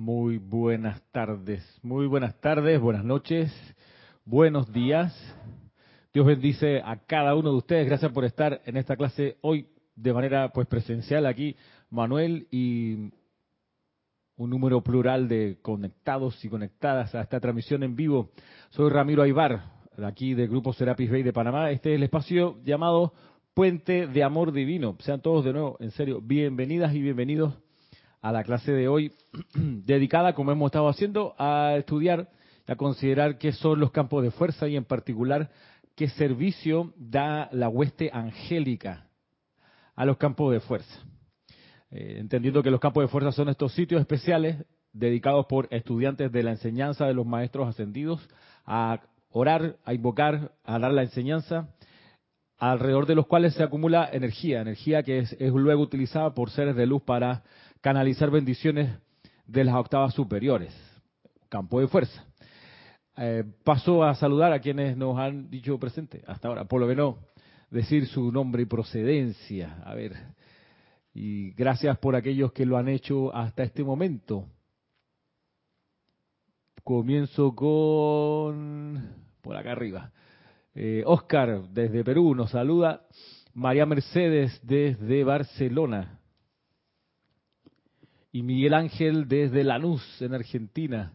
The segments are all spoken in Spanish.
Muy buenas tardes, muy buenas tardes, buenas noches, buenos días. Dios bendice a cada uno de ustedes. Gracias por estar en esta clase hoy de manera pues presencial aquí, Manuel y un número plural de conectados y conectadas a esta transmisión en vivo. Soy Ramiro Aybar, aquí del Grupo Serapis Bay de Panamá. Este es el espacio llamado Puente de Amor Divino. Sean todos de nuevo, en serio, bienvenidas y bienvenidos a la clase de hoy, dedicada, como hemos estado haciendo, a estudiar, a considerar qué son los campos de fuerza y en particular qué servicio da la hueste angélica a los campos de fuerza. Eh, entendiendo que los campos de fuerza son estos sitios especiales dedicados por estudiantes de la enseñanza de los maestros ascendidos a orar, a invocar, a dar la enseñanza, alrededor de los cuales se acumula energía, energía que es luego utilizada por seres de luz para canalizar bendiciones de las octavas superiores, campo de fuerza. Eh, paso a saludar a quienes nos han dicho presente hasta ahora, por lo menos decir su nombre y procedencia. A ver, y gracias por aquellos que lo han hecho hasta este momento. Comienzo con, por acá arriba, eh, Oscar desde Perú nos saluda, María Mercedes desde Barcelona y Miguel Ángel desde Lanús, en Argentina.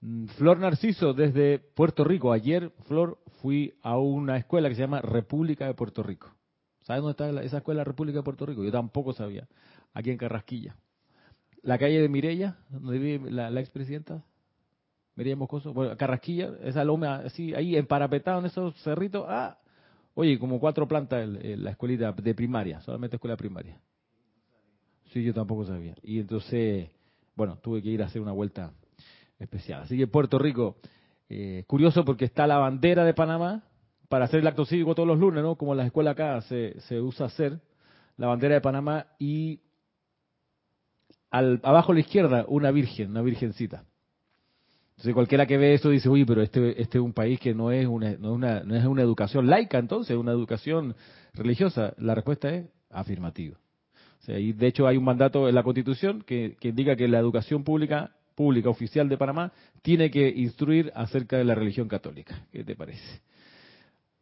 Mm, Flor Narciso desde Puerto Rico. Ayer, Flor, fui a una escuela que se llama República de Puerto Rico. ¿Sabes dónde está esa escuela República de Puerto Rico? Yo tampoco sabía. Aquí en Carrasquilla. La calle de Mirella, donde vive la, la expresidenta. Mirella Moscoso. Bueno, Carrasquilla, esa loma así, ahí emparapetado en esos cerritos. Ah, oye, como cuatro plantas la escuelita de primaria, solamente escuela primaria. Sí, yo tampoco sabía. Y entonces, bueno, tuve que ir a hacer una vuelta especial. Así que Puerto Rico, eh, curioso porque está la bandera de Panamá para hacer el acto cívico todos los lunes, ¿no? Como en la escuela acá se, se usa hacer, la bandera de Panamá y al, abajo a la izquierda una virgen, una virgencita. Entonces cualquiera que ve esto dice, uy, pero este, este es un país que no es una, no es una, no es una educación laica, entonces, es una educación religiosa. La respuesta es afirmativa de hecho hay un mandato en la Constitución que, indica que la educación pública pública oficial de Panamá tiene que instruir acerca de la religión católica. ¿Qué te parece?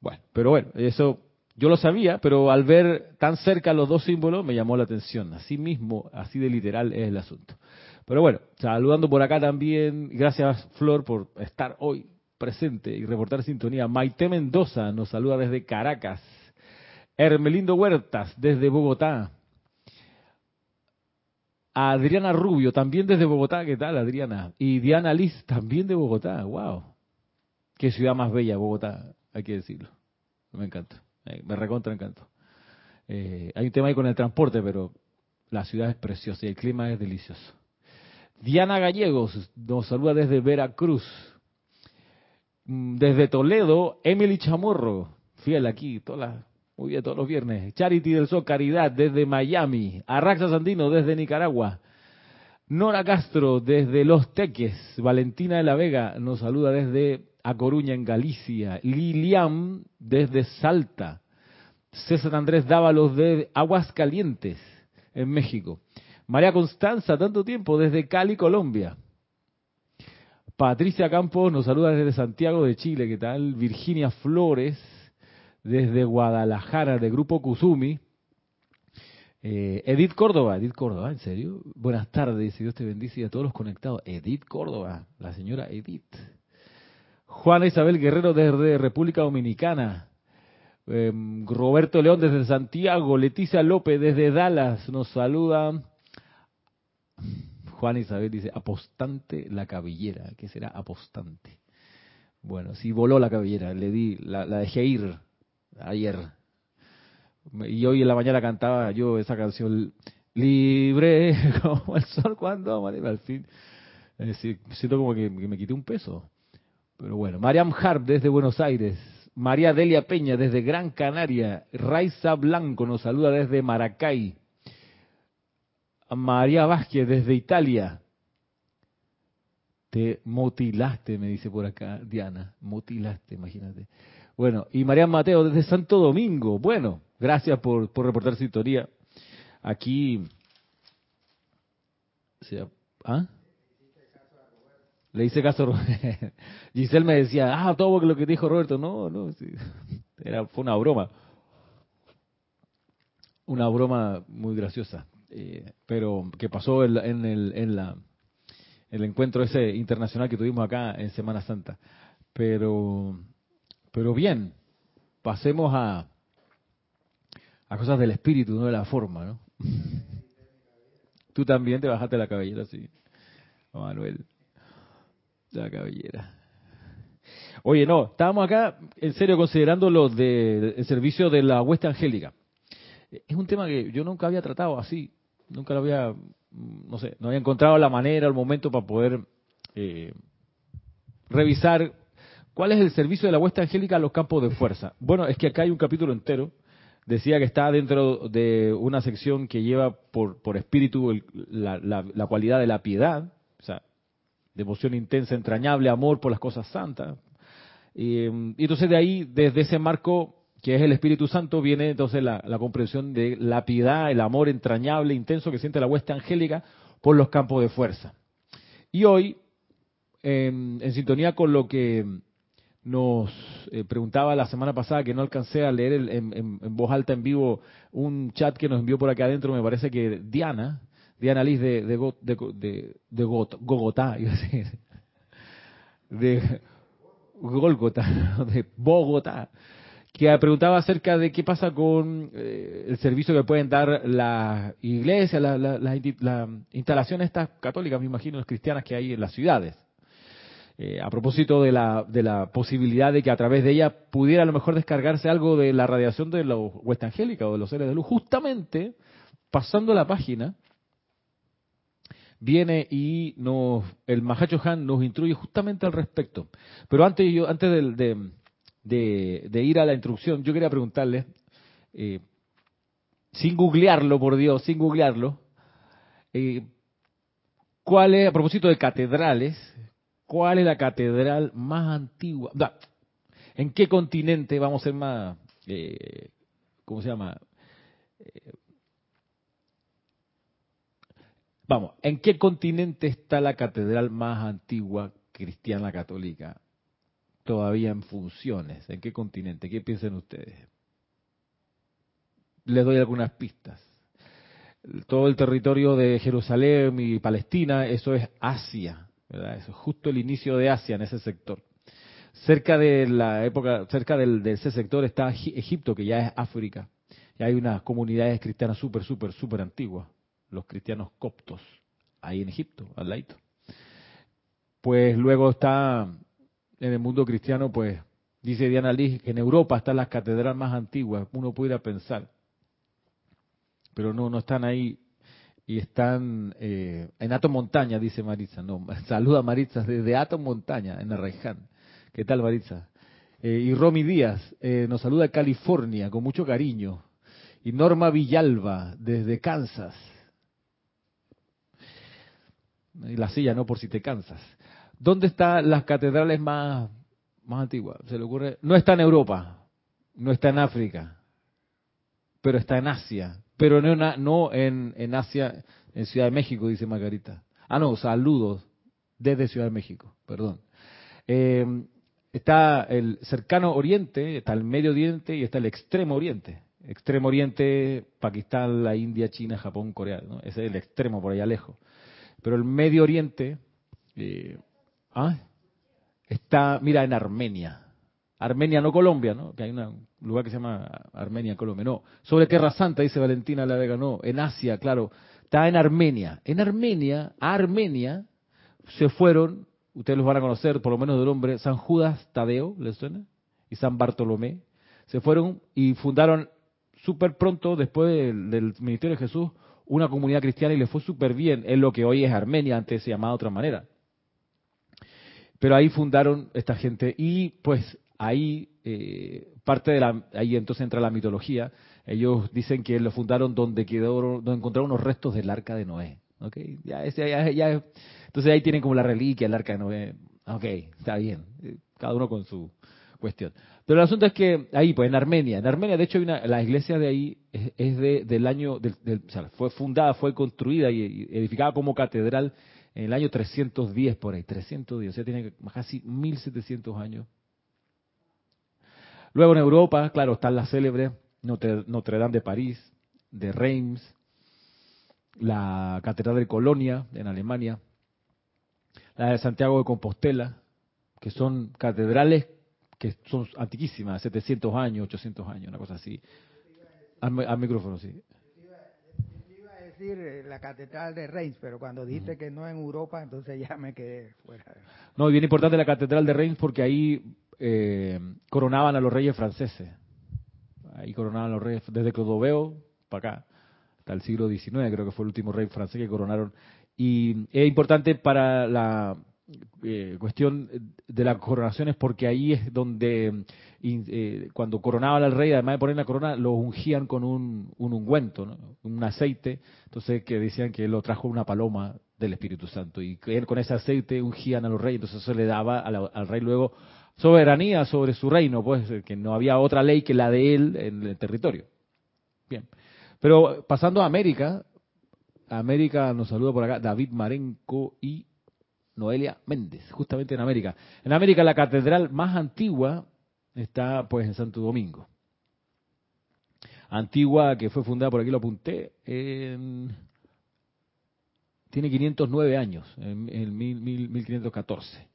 Bueno, pero bueno, eso yo lo sabía, pero al ver tan cerca los dos símbolos me llamó la atención. Así mismo, así de literal es el asunto. Pero bueno, saludando por acá también, gracias Flor por estar hoy presente y reportar sintonía. Maite Mendoza nos saluda desde Caracas. Hermelindo Huertas desde Bogotá. Adriana Rubio, también desde Bogotá, ¿qué tal Adriana? Y Diana Liz, también de Bogotá, wow. Qué ciudad más bella, Bogotá, hay que decirlo. Me encanta, me recontra encanto. Eh, hay un tema ahí con el transporte, pero la ciudad es preciosa y el clima es delicioso. Diana Gallegos nos saluda desde Veracruz. Mm, desde Toledo, Emily Chamorro, fiel aquí, todas las muy bien, todos los viernes. Charity del Sol Caridad desde Miami. Arraxa Sandino desde Nicaragua. Nora Castro desde Los Teques. Valentina de la Vega nos saluda desde A Coruña en Galicia. Lilian desde Salta. César Andrés Dávalos de Aguascalientes en México. María Constanza, tanto tiempo, desde Cali, Colombia. Patricia Campos nos saluda desde Santiago de Chile, ¿qué tal? Virginia Flores desde Guadalajara, de Grupo Kusumi. Eh, Edith Córdoba, Edith Córdoba, ¿en serio? Buenas tardes, Dios te bendice a todos los conectados. Edith Córdoba, la señora Edith. Juana Isabel Guerrero desde República Dominicana. Em, Roberto León desde Santiago. Leticia López desde Dallas nos saluda. Juana Isabel dice, apostante la cabellera. ¿Qué será apostante? Bueno, sí voló la cabellera, le di, la dejé ir ayer. Y hoy en la mañana cantaba yo esa canción, libre como el sol cuando al fin. siento como que, me quité un peso. Pero bueno, Mariam Harp desde Buenos Aires. María Delia Peña desde Gran Canaria. Raiza Blanco nos saluda desde Maracay. María Vázquez desde Italia. Te mutilaste, me dice por acá Diana. Mutilaste, imagínate. Bueno, y María Mateo desde Santo Domingo. Bueno, gracias por, por reportar sintonía. Aquí. ¿Ah? Le hice caso a Giselle me decía, ah, todo lo que dijo Roberto. No, no, Era, fue una broma. Una broma muy graciosa. Eh, pero que pasó en, en, el, en la, el encuentro ese internacional que tuvimos acá en Semana Santa. Pero, pero bien, pasemos a, a cosas del espíritu, no de la forma, ¿no? Tú también te bajaste la cabellera, sí. Manuel. La cabellera. Oye, no, estábamos acá en serio considerando lo del servicio de la hueste angélica. Es un tema que yo nunca había tratado así, nunca lo había, mm, no sé, no había encontrado la manera, el momento para poder eh, revisar cuál es el servicio de la hueste angélica a los campos de fuerza. Bueno, es que acá hay un capítulo entero decía que está dentro de una sección que lleva por, por espíritu la, la, cualidad de la piedad, o sea, devoción intensa, entrañable, amor por las cosas santas. Y, entonces de ahí, desde ese marco que es el Espíritu Santo, viene entonces la, la, comprensión de la piedad, el amor entrañable, intenso que siente la hueste angélica por los campos de fuerza. Y hoy, en sintonía con lo que nos eh, preguntaba la semana pasada que no alcancé a leer en, voz alta en vivo un chat que nos envió por acá adentro, me parece que Diana, Diana Liz de, de, de, de, Gogotá, iba a decir, de Golgota, de Bogotá, que preguntaba acerca de qué pasa con eh, el servicio que pueden dar las iglesias, las instalaciones estas católicas, me imagino, las cristianas que hay en las ciudades. Eh, a propósito de la, de la posibilidad de que a través de ella pudiera a lo mejor descargarse algo de la radiación de la huesta angélica o de los seres de luz, justamente pasando la página, viene y nos, el Mahacho Han nos instruye justamente al respecto. Pero antes, antes de, ir a la introducción, yo quería preguntarle, eh, sin googlearlo, por Dios, sin googlearlo, eh, ¿cuál es, a propósito de catedrales, ¿Cuál es la catedral más antigua? ¿En qué continente vamos a ser más, eh, ¿cómo se llama? Eh, vamos, ¿en qué continente está la catedral más antigua cristiana católica? Todavía en funciones. ¿En qué continente? ¿Qué piensan ustedes? Les doy algunas pistas. Todo el territorio de Jerusalén y Palestina, eso es Asia. Justo el inicio de Asia en ese sector. Cerca de la época, cerca de ese sector está Egipto, que ya es África. Y hay unas comunidades cristianas súper, súper, súper antiguas. Los cristianos coptos, ahí en Egipto, al lado. Pues luego está en el mundo cristiano, pues dice Diana Lee, que en Europa están las catedrales más antiguas. Uno pudiera pensar. Pero no, no están ahí y están eh, en Ato Montaña, dice Maritza. No, saluda Maritza desde Ato Montaña, en Arraiján. ¿Qué tal, Maritza? Eh, y Romy Díaz eh, nos saluda California con mucho cariño. Y Norma Villalba desde Kansas. Y la silla, no por si te cansas. ¿Dónde están las catedrales más, más antiguas? ¿Se le ocurre? No está en Europa, no está en África, pero está en Asia pero no, no en, en Asia, en Ciudad de México, dice Margarita. Ah, no, saludos desde Ciudad de México, perdón. Eh, está el cercano oriente, está el medio oriente y está el extremo oriente. Extremo oriente, Pakistán, la India, China, Japón, Corea. Ese es el extremo por allá lejos. Pero el medio oriente eh, ¿ah? está, mira, en Armenia. Armenia, no Colombia, ¿no? Que hay un lugar que se llama Armenia, Colombia. No, sobre Tierra Santa, dice Valentina La Vega, no. En Asia, claro. Está en Armenia. En Armenia, a Armenia, se fueron, ustedes los van a conocer, por lo menos del nombre, San Judas Tadeo, ¿les suena? Y San Bartolomé. Se fueron y fundaron súper pronto, después del, ministerio de Jesús, una comunidad cristiana y les fue súper bien en lo que hoy es Armenia, antes se llamaba de otra manera. Pero ahí fundaron esta gente y pues ahí eh, parte de la ahí entonces entra la mitología ellos dicen que lo fundaron donde quedó donde encontraron unos restos del arca de Noé okay ya, ya, entonces ahí tienen como la reliquia el arca de Noé okay está bien cada uno con su cuestión. Pero el asunto es que ahí, pues en Armenia, en Armenia, de hecho, hay una, la iglesia de ahí es, de, del año, del, fue fundada, fue construida y edificada como catedral en el año 310 por ahí, 310, o sea, tiene casi 1700 años. Luego en Europa, claro, están las célebres Notre, Notre Dame de París, de Reims, la Catedral de Colonia en Alemania, la de Santiago de Compostela, que son catedrales que son antiquísimas, 700 años, 800 años, una cosa así. Al, micrófono, sí. Iba a decir eh, la catedral de Reims, pero cuando dijiste que no en Europa, entonces ya me quedé fuera. No, y bien importante la catedral de Reims porque ahí eh, coronaban a los reyes franceses. Ahí coronaban los reyes desde Clodoveo para acá, hasta el siglo XIX, creo que fue el último rey francés que coronaron. Y es importante para la eh, cuestión de las coronaciones porque ahí es donde eh, cuando coronaban al rey, además de poner la corona, lo ungían con un, ungüento, un aceite, entonces que decían que lo trajo una paloma del Espíritu Santo y con ese aceite ungían a los reyes, entonces eso le daba al rey luego soberanía sobre su reino, pues que no había otra ley que la de él en el territorio. Bien, pero pasando a América, América nos saluda por acá David Marenco y Noelia Méndez, justamente en América. En América la catedral más antigua está pues en Santo Domingo. Antigua que fue fundada, por aquí lo apunté, en, tiene 509 años, en, en 1514.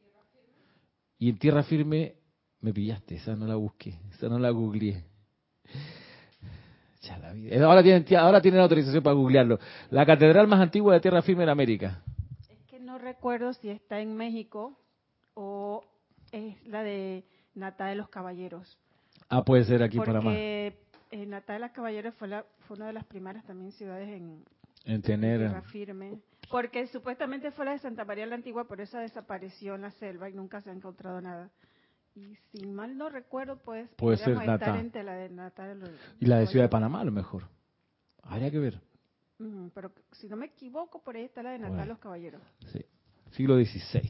Y en tierra firme me pillaste, esa no la busqué, esa no la googleé. Ahora tienen, ahora tienen autorización para googlearlo. La catedral más antigua de tierra firme en América recuerdo si está en México o es la de Nata de los Caballeros. Ah, puede ser aquí en Panamá. Porque eh, Nata de los Caballeros fue, la, fue una de las primeras también ciudades en, en tener tierra firme. Porque supuestamente fue la de Santa María la Antigua, pero esa desapareció en la selva y nunca se ha encontrado nada. Y si mal no recuerdo, pues puede ser Nata. La de Nata de los, y la de Ciudad de Panamá, a lo mejor. Habría que ver. pero si no me equivoco, por ahí está la de Nata de los Caballeros. Sí siglo XVI.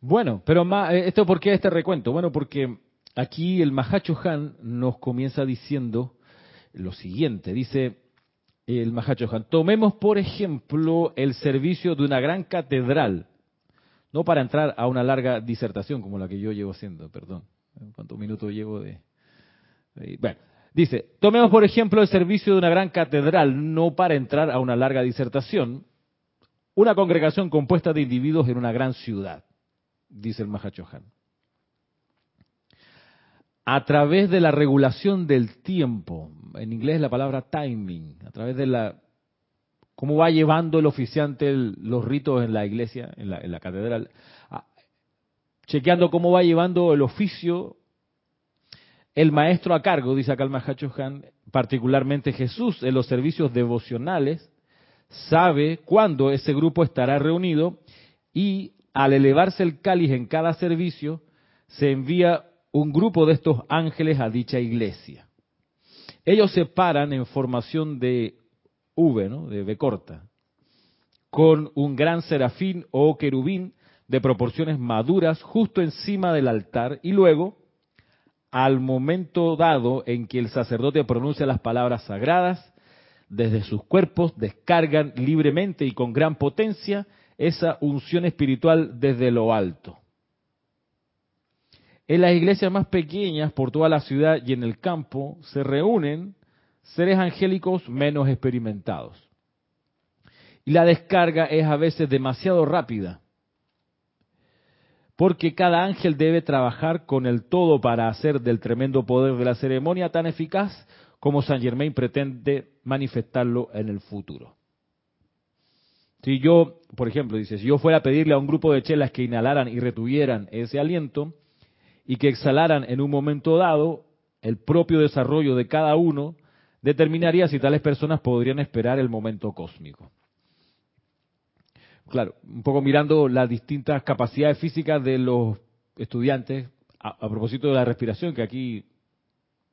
Bueno, pero eh, ¿esto por qué este recuento? Bueno, porque aquí el Mahacho Han nos comienza diciendo lo siguiente, dice el Mahacho Han, tomemos por ejemplo el servicio de una gran catedral, no para entrar a una larga disertación como la que yo llevo haciendo, perdón, ¿cuántos minutos llevo de bueno, dice, tomemos por ejemplo el servicio de una gran catedral, no para entrar a una larga disertación, una congregación compuesta de individuos en una gran ciudad, dice el Mahachohan. A través de la regulación del tiempo, en inglés la palabra timing, a través de la cómo va llevando el oficiante los ritos en la iglesia, en la, catedral, chequeando cómo va llevando el oficio el maestro a cargo, dice acá el Mahachohan, particularmente Jesús, en los servicios devocionales, sabe cuándo ese grupo estará reunido y al elevarse el cáliz en cada servicio, se envía un grupo de estos ángeles a dicha iglesia. Ellos se paran en formación de V, ¿no? de V corta, con un gran serafín o querubín de proporciones maduras justo encima del altar y luego, al momento dado en que el sacerdote pronuncia las palabras sagradas, desde sus cuerpos descargan libremente y con gran potencia esa unción espiritual desde lo alto. En las iglesias más pequeñas por toda la ciudad y en el campo se reúnen seres angélicos menos experimentados. Y la descarga es a veces demasiado rápida, porque cada ángel debe trabajar con el todo para hacer del tremendo poder de la ceremonia tan eficaz como Saint Germain pretende manifestarlo en el futuro. Si yo, por ejemplo, dice, si yo fuera a pedirle a un grupo de chelas que inhalaran y retuvieran ese aliento y que exhalaran en un momento dado, el propio desarrollo de cada uno determinaría si tales personas podrían esperar el momento cósmico. Claro, un poco mirando las distintas capacidades físicas de los estudiantes, a, propósito de la respiración que aquí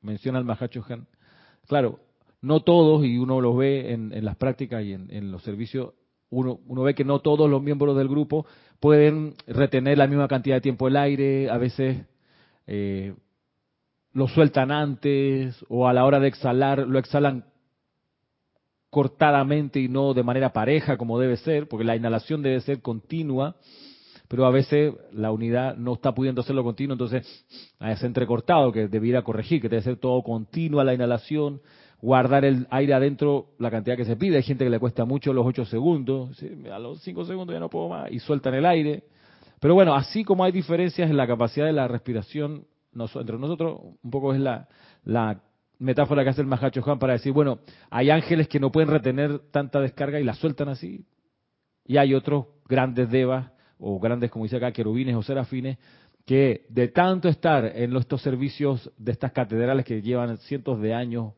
menciona el Mahacho Han, Claro, no todos, y uno los ve en, las prácticas y en, los servicios, uno, uno, ve que no todos los miembros del grupo pueden retener la misma cantidad de tiempo el aire, a veces eh, lo sueltan antes o a la hora de exhalar lo exhalan cortadamente y no de manera pareja como debe ser, porque la inhalación debe ser continua, pero a veces la unidad no está pudiendo hacerlo continuo, entonces es entrecortado que debiera corregir, que debe ser todo continua la inhalación, guardar el aire adentro la cantidad que se pide. Hay gente que le cuesta mucho los 8 segundos, a los 5 segundos ya no puedo más, y sueltan el aire. Pero bueno, así como hay diferencias en la capacidad de la respiración entre nosotros, un poco es la, la metáfora que hace el Mahacho Juan para decir, bueno, hay ángeles que no pueden retener tanta descarga y la sueltan así, y hay otros grandes devas, o grandes, como dice acá, querubines o serafines, que de tanto estar en estos servicios de estas catedrales que llevan cientos de años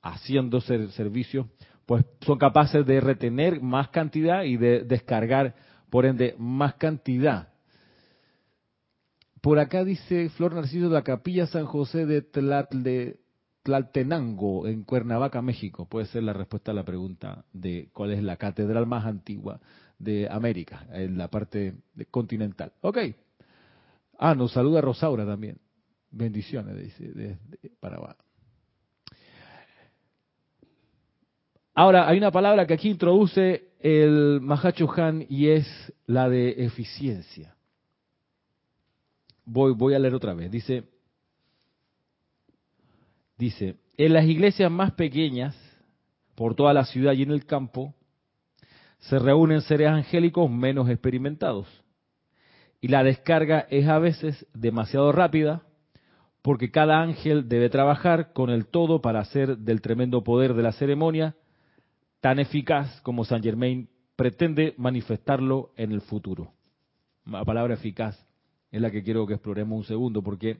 haciendo servicios, pues son capaces de retener más cantidad y de descargar, por ende, más cantidad. Por acá dice Flor Narciso de la Capilla San José de, Tlaltenango, en Cuernavaca, México. Puede ser la respuesta a la pregunta de cuál es la catedral más antigua de América, en la parte continental. Ok. Ah, nos saluda Rosaura también. Bendiciones, dice, desde Paraguay. Ahora, hay una palabra que aquí introduce el Mahacho Han y es la de eficiencia. Voy, a leer otra vez. Dice, dice, en las iglesias más pequeñas, por toda la ciudad y en el campo, se reúnen seres angélicos menos experimentados. Y la descarga es a veces demasiado rápida porque cada ángel debe trabajar con el todo para hacer del tremendo poder de la ceremonia tan eficaz como Saint Germain pretende manifestarlo en el futuro. La palabra eficaz es la que quiero que exploremos un segundo, porque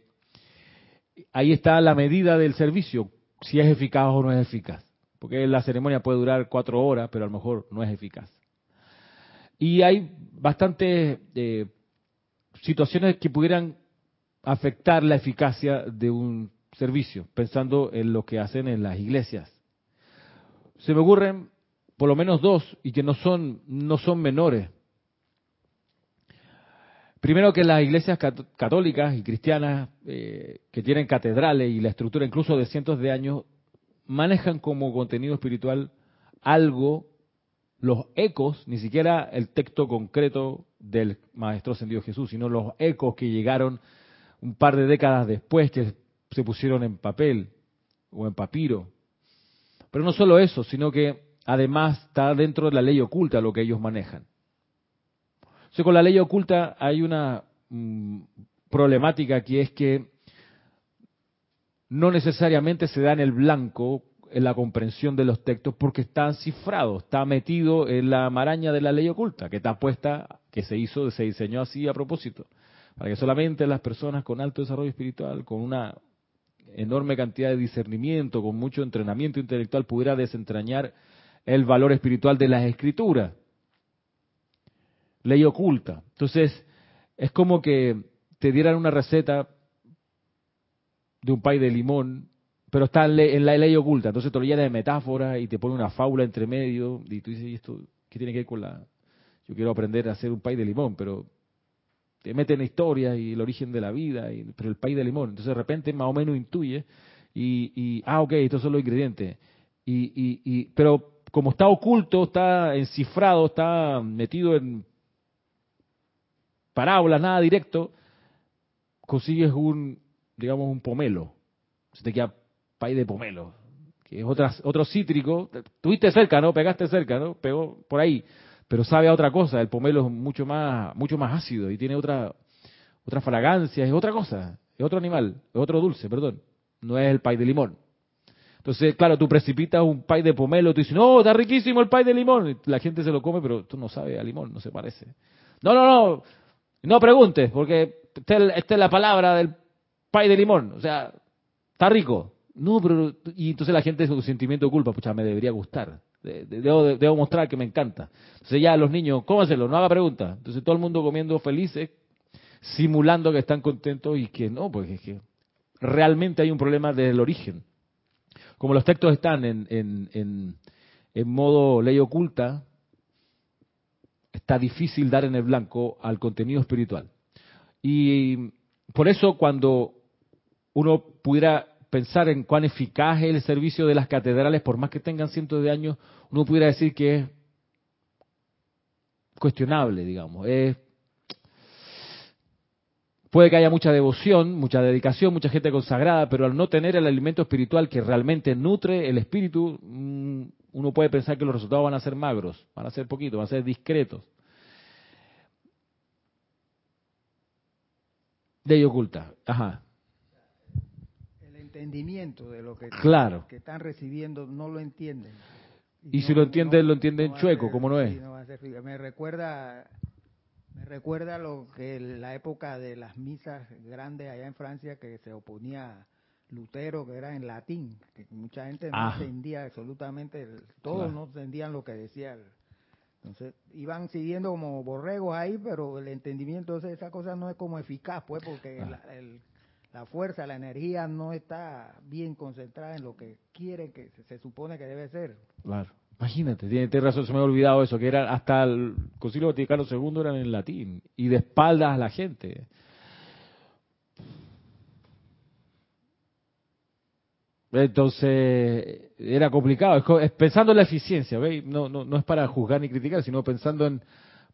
ahí está la medida del servicio, si es eficaz o no es eficaz. Porque la ceremonia puede durar cuatro horas, pero a lo mejor no es eficaz. Y hay bastantes eh, situaciones que pudieran afectar la eficacia de un servicio, pensando en lo que hacen en las iglesias. Se me ocurren por lo menos dos y que no son, no son menores. Primero que las iglesias católicas y cristianas eh, que tienen catedrales y la estructura incluso de cientos de años manejan como contenido espiritual algo, los ecos, ni siquiera el texto concreto del Maestro Ascendido Jesús, sino los ecos que llegaron un par de décadas después que se pusieron en papel o en papiro. Pero no solo eso, sino que además está dentro de la ley oculta lo que ellos manejan con la ley oculta hay una mm, problemática que es que no necesariamente se da en el blanco en la comprensión de los textos porque está cifrado, está metido en la maraña de la ley oculta, que está puesta, que se hizo, se diseñó así a propósito, para que solamente las personas con alto desarrollo espiritual, con una enorme cantidad de discernimiento, con mucho entrenamiento intelectual, pudiera desentrañar el valor espiritual de las escrituras ley oculta. Entonces, es como que te dieran una receta de un pay de limón, pero está en la ley oculta. Entonces te lo llena de metáforas y te pone una fábula entre medio. Y tú dices, ¿y esto qué tiene que ver con la.? Yo quiero aprender a hacer un pay de limón, pero te meten historia y el origen de la vida, pero el pay de limón. Entonces de repente más o menos intuye y, y ah, ok, estos son los ingredientes. Y, y, y, pero como está oculto, está encifrado, está metido en parábolas, nada directo, consigues un, digamos, un pomelo. Se te queda pay de pomelo, que es otra, otro cítrico. Tuviste cerca, ¿no? Pegaste cerca, ¿no? Pegó por ahí. Pero sabe a otra cosa. El pomelo es mucho más, mucho más ácido y tiene otra, otra fragancia, es otra cosa. Es otro animal, es otro dulce, perdón. No es el pay de limón. Entonces, claro, tú precipitas un pay de pomelo, tú dices, no, está riquísimo el pay de limón. la gente se lo come, pero tú no sabes a limón, no se parece. No, no, no, no preguntes, porque esta es la palabra del pay de limón. O sea, está rico. No, pero. Y entonces la gente, su sentimiento de culpa, pucha, me debería gustar. Debo, mostrar que me encanta. Entonces ya los niños, cómaselo, no haga pregunta. Entonces todo el mundo comiendo felices, simulando que están contentos y que no, porque es que realmente hay un problema desde el origen. Como los textos están en, en, en modo ley oculta, está difícil dar en el blanco al contenido espiritual. Y por eso cuando uno pudiera pensar en cuán eficaz es el servicio de las catedrales, por más que tengan cientos de años, uno pudiera decir que es cuestionable, digamos. Es, puede que haya mucha devoción, mucha dedicación, mucha gente consagrada, pero al no tener el alimento espiritual que realmente nutre el espíritu, mm, uno puede pensar que los resultados van a ser magros, van a ser poquitos, van a ser discretos. De oculta, ajá. El entendimiento de lo que, claro. que están recibiendo no lo entienden. Y, si lo entienden, lo entienden chueco, como no es. me recuerda me recuerda lo que la época de las misas grandes allá en Francia que se oponía Lutero, que era en latín, que mucha gente no ah. entendía absolutamente, todos no entendían lo que decía. Entonces iban siguiendo como borregos ahí, pero el entendimiento de esa cosa no es como eficaz, pues, porque ah. la, la, fuerza, la energía no está bien concentrada en lo que quiere, que se, supone que debe ser. Claro. Imagínate, tiene, razón, se me ha olvidado eso, que era hasta el Concilio Vaticano II eran en latín y de espaldas a la gente. Entonces, era complicado. Pensando en la eficiencia. No, no, es para juzgar ni criticar, sino pensando en.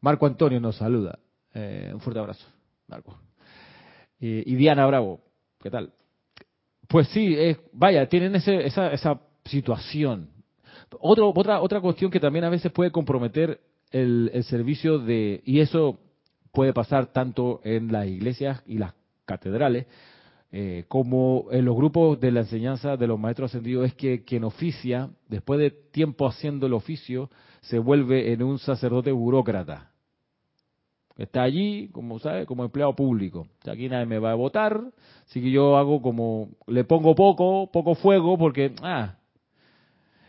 Marco Antonio nos saluda. Eh, un fuerte abrazo, Marco. y Diana Bravo, ¿qué tal? Pues sí, vaya, tienen ese, esa, esa situación. Otra, otra cuestión que también a veces puede comprometer el, el servicio de. Y eso puede pasar tanto en las iglesias y las catedrales, eh, como en los grupos de la enseñanza de los maestros ascendidos, es que quien oficia, después de tiempo haciendo el oficio, se vuelve en un sacerdote burócrata. Está allí, como sabe, como empleado público. Aquí nadie me va a votar, así que yo hago como, le pongo poco, poco fuego, porque, ah.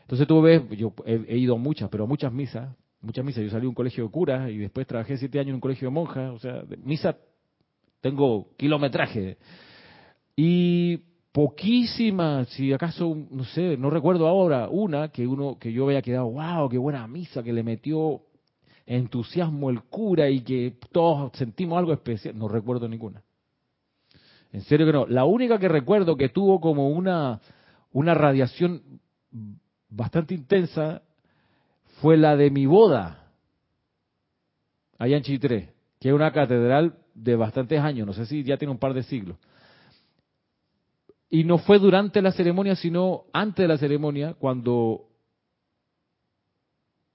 Entonces tú ves, yo he, ido muchas, pero muchas misas, muchas misas. Yo salí de un colegio de curas y después trabajé siete años en un colegio de monjas, o sea, de misa tengo kilometraje. Y poquísimas, si acaso, no sé, no recuerdo ahora, una que uno que yo había quedado, wow, qué buena misa, que le metió entusiasmo el cura y que todos sentimos algo especial, no recuerdo ninguna. En serio que no. La única que recuerdo que tuvo como una, una radiación bastante intensa fue la de mi boda, allá en Chitré, que es una catedral de bastantes años, no sé si ya tiene un par de siglos. Y no fue durante la ceremonia, sino antes de la ceremonia, cuando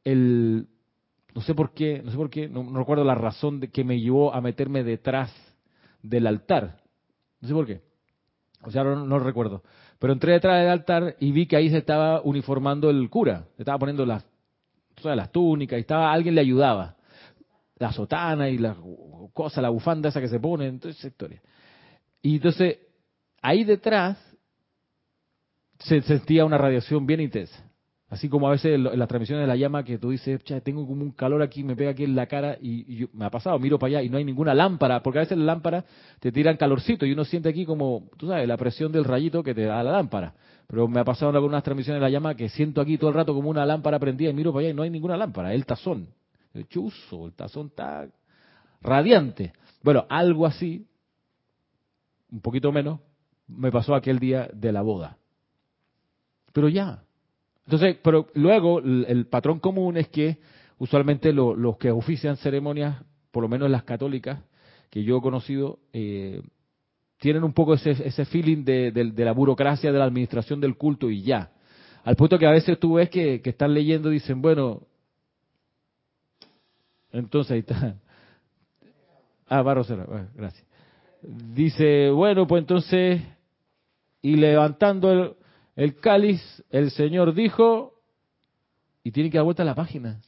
el, no sé por qué, no sé por qué, no, recuerdo la razón de que me llevó a meterme detrás del altar. No sé por qué. O sea, no, no recuerdo. Pero entré detrás del altar y vi que ahí se estaba uniformando el cura. Se estaba poniendo las, las túnicas y estaba, alguien le ayudaba. La sotana y la cosa, la bufanda esa que se pone, entonces historia. Y entonces ahí detrás se sentía una radiación bien intensa. Así como a veces en las transmisiones de la llama que tú dices, tengo como un calor aquí, me pega aquí en la cara y, me ha pasado, miro para allá y no hay ninguna lámpara, porque a veces las lámparas te tiran calorcito y uno siente aquí como, tú sabes, la presión del rayito que te da la lámpara. Pero me ha pasado en algunas transmisiones de la llama que siento aquí todo el rato como una lámpara prendida y miro para allá y no hay ninguna lámpara, el tazón. El el tazón está radiante. Bueno, algo así, un poquito menos, me pasó aquel día de la boda. Pero ya. Entonces, pero luego el, patrón común es que usualmente los que ofician ceremonias, por lo menos las católicas que yo he conocido, eh, tienen un poco ese, ese feeling de, la burocracia, de la administración del culto y ya. Al punto que a veces tú ves que, están leyendo y dicen, bueno, entonces ahí está. Ah, Rosera, gracias. Dice, bueno, pues entonces y levantando el, cáliz, el Señor dijo, y tiene que dar vuelta a la página.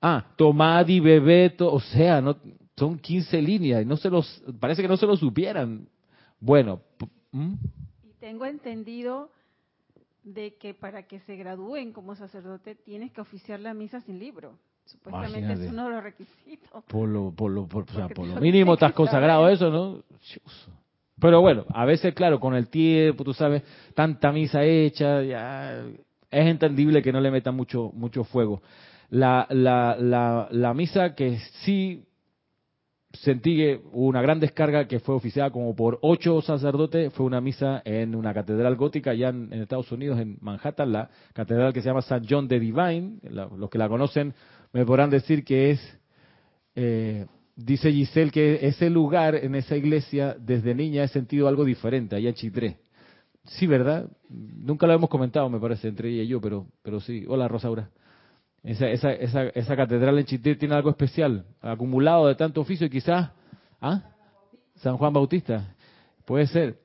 Ah, tomad y bebed, o sea, no, son 15 líneas, y no se los, parece que no se lo supieran. Bueno. Y tengo entendido de que para que se gradúen como sacerdote tienes que oficiar la misa sin libro. Supuestamente es uno de los requisitos. Por lo, por lo, por, o sea, por lo mínimo estás consagrado eso, ¿no? Pero bueno, a veces, claro, con el tiempo, tú sabes, tanta misa hecha, ya es entendible que no le metan mucho, mucho fuego. La, la, la, la misa que sí sentí que hubo una gran descarga que fue oficiada como por ocho sacerdotes. Fue una misa en una catedral gótica allá en, Estados Unidos, en Manhattan, la catedral que se llama St. John the Divine. los que la conocen me podrán decir que es, eh, dice Giselle, que ese lugar en esa iglesia desde niña he sentido algo diferente, allá en Chitré. Sí, ¿verdad? Nunca lo hemos comentado, me parece, entre ella y yo, pero, pero sí. Hola, Rosaura. Esa, esa, esa, esa catedral en Chitré tiene algo especial, acumulado de tanto oficio, quizás. ¿Ah? San Juan Bautista. Puede ser.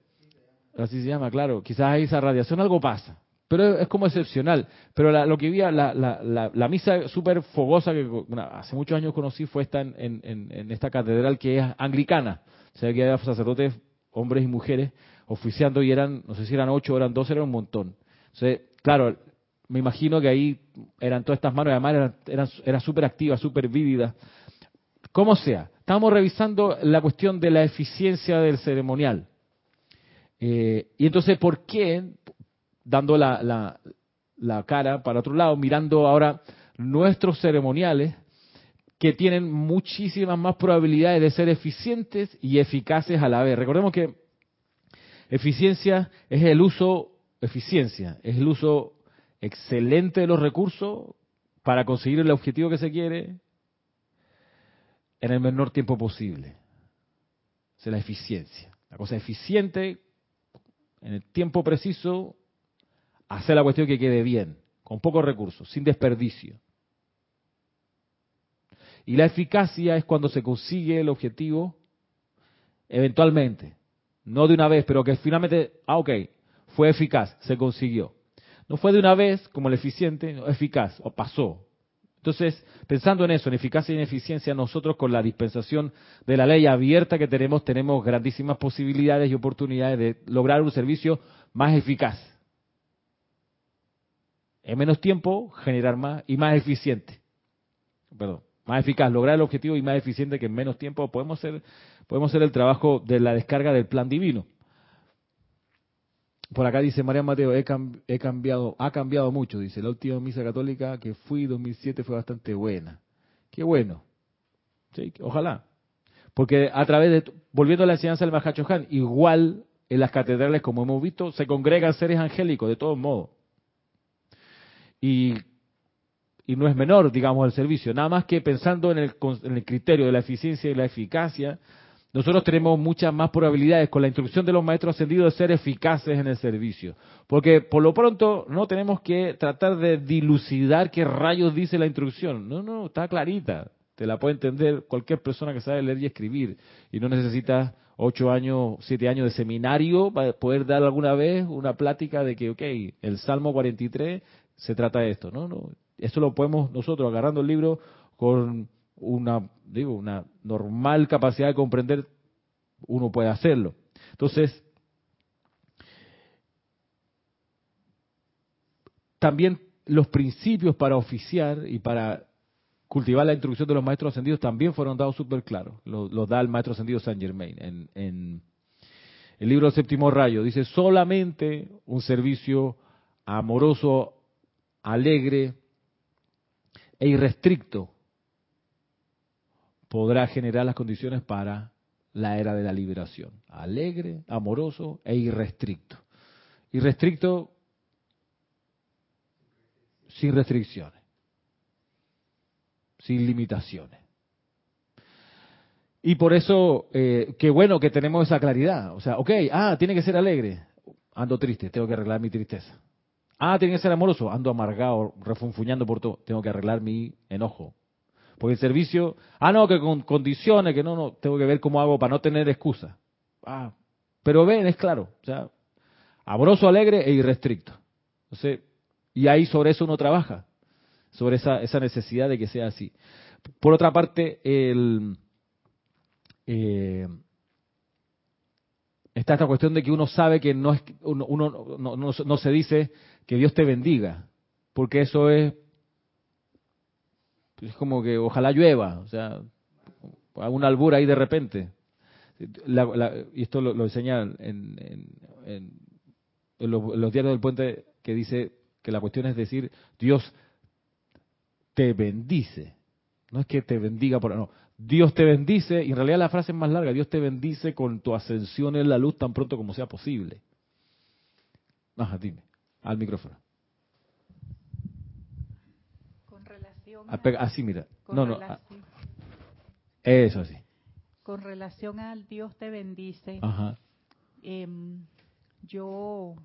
Así se llama, claro. Quizás ahí esa radiación algo pasa. Pero es como excepcional. Pero lo que vi, la, la, la, misa súper fogosa que hace muchos años conocí fue esta en, en, en, esta catedral que es anglicana. O sea, que había sacerdotes, hombres y mujeres, oficiando y eran, no sé si eran ocho o eran doce, era un montón. Entonces, claro, me imagino que ahí eran todas estas manos, además eran, eran, era súper activa, súper vívida. Como sea, estábamos revisando la cuestión de la eficiencia del ceremonial. Eh, y entonces, ¿por qué, dando la, la, la cara para otro lado, mirando ahora nuestros ceremoniales, que tienen muchísimas más probabilidades de ser eficientes y eficaces a la vez. Recordemos que eficiencia es el uso, eficiencia, es el uso excelente de los recursos para conseguir el objetivo que se quiere en el menor tiempo posible. Es la eficiencia. La cosa eficiente, en el tiempo preciso, hacer la cuestión que quede bien, con pocos recursos, sin desperdicio. Y la eficacia es cuando se consigue el objetivo eventualmente, no de una vez, pero que finalmente, ah, ok, fue eficaz, se consiguió. No fue de una vez como el eficiente, eficaz, o pasó. Entonces, pensando en eso, en eficacia y en eficiencia, nosotros con la dispensación de la ley abierta que tenemos, tenemos grandísimas posibilidades y oportunidades de lograr un servicio más eficaz. En menos tiempo, generar más y más eficiente. Perdón, más eficaz, lograr el objetivo y más eficiente que en menos tiempo podemos hacer, podemos hacer el trabajo de la descarga del plan divino. Por acá dice María Mateo, he, cambiado, ha cambiado mucho, dice, la última misa católica que fui 2007 fue bastante buena. Qué bueno. Sí, ojalá. Porque a través de, volviendo a la enseñanza del Mahacho Han, igual en las catedrales, como hemos visto, se congregan seres angélicos, de todos modos. Y, y no es menor, digamos, el servicio. Nada más que pensando en el, en el criterio de la eficiencia y la eficacia, nosotros tenemos muchas más probabilidades con la instrucción de los maestros ascendidos de ser eficaces en el servicio. Porque por lo pronto no tenemos que tratar de dilucidar qué rayos dice la instrucción. No, no, está clarita. Te la puede entender cualquier persona que sabe leer y escribir. Y no necesitas ocho años, siete años de seminario para poder dar alguna vez una plática de que, ok, el Salmo 43 se trata de esto. No, no. Esto lo podemos nosotros, agarrando el libro con una, digo, una normal capacidad de comprender, uno puede hacerlo. Entonces, también los principios para oficiar y para cultivar la instrucción de los maestros ascendidos también fueron dados súper claros. Los, da el maestro ascendido Saint Germain en, en el libro Séptimo Rayo. Dice, solamente un servicio amoroso, alegre e irrestricto podrá generar las condiciones para la era de la liberación. Alegre, amoroso e irrestricto. Irrestricto sin restricciones, sin limitaciones. Y por eso, eh, qué bueno que tenemos esa claridad. O sea, ok, ah, tiene que ser alegre. Ando triste, tengo que arreglar mi tristeza. Ah, tiene que ser amoroso. Ando amargado, refunfuñando por todo. Tengo que arreglar mi enojo. Porque el servicio, ah, no, que con condiciones, que no, no, tengo que ver cómo hago para no tener excusa. Ah, pero ven, es claro, o sea, amoroso, alegre e irrestricto. Entonces, y ahí sobre eso uno trabaja, sobre esa, esa necesidad de que sea así. Por otra parte, el, eh, está esta cuestión de que uno sabe que no es uno, uno no, se dice que Dios te bendiga, porque eso es es como que ojalá llueva, o sea, un albur ahí de repente. y esto lo, enseña en, los, diarios del puente que dice que la cuestión es decir, Dios te bendice. No es que te bendiga por no. Dios te bendice, y en realidad la frase es más larga, Dios te bendice con tu ascensión en la luz tan pronto como sea posible. Ajá, dime, al micrófono. Con relación a, así, mira. No, no. eso así. Con relación al Dios te bendice, Ajá. Em, yo,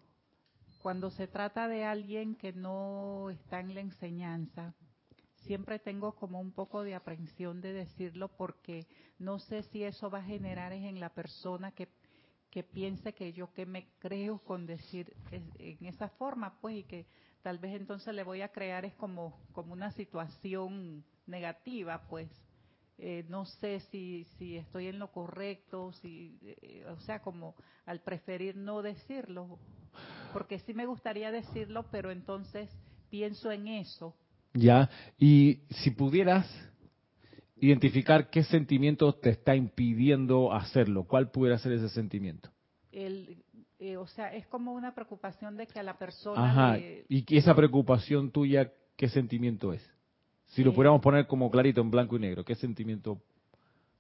cuando se trata de alguien que no está en la enseñanza, siempre tengo como un poco de aprensión de decirlo porque no sé si eso va a generar en la persona que, que piense que yo que me creo con decir en esa forma, pues, y que tal vez entonces le voy a crear es como, como una situación negativa, pues. Eh, no sé si, si estoy en lo correcto, si, eh, o sea, como al preferir no decirlo, porque sí me gustaría decirlo, pero entonces pienso en eso ya, y si pudieras identificar qué sentimiento te está impidiendo hacerlo, ¿cuál pudiera ser ese sentimiento? El, eh, o sea, es como una preocupación de que a la persona. Ajá, y esa preocupación tuya, ¿qué sentimiento es? Si lo pudiéramos poner como clarito en blanco y negro, ¿qué sentimiento?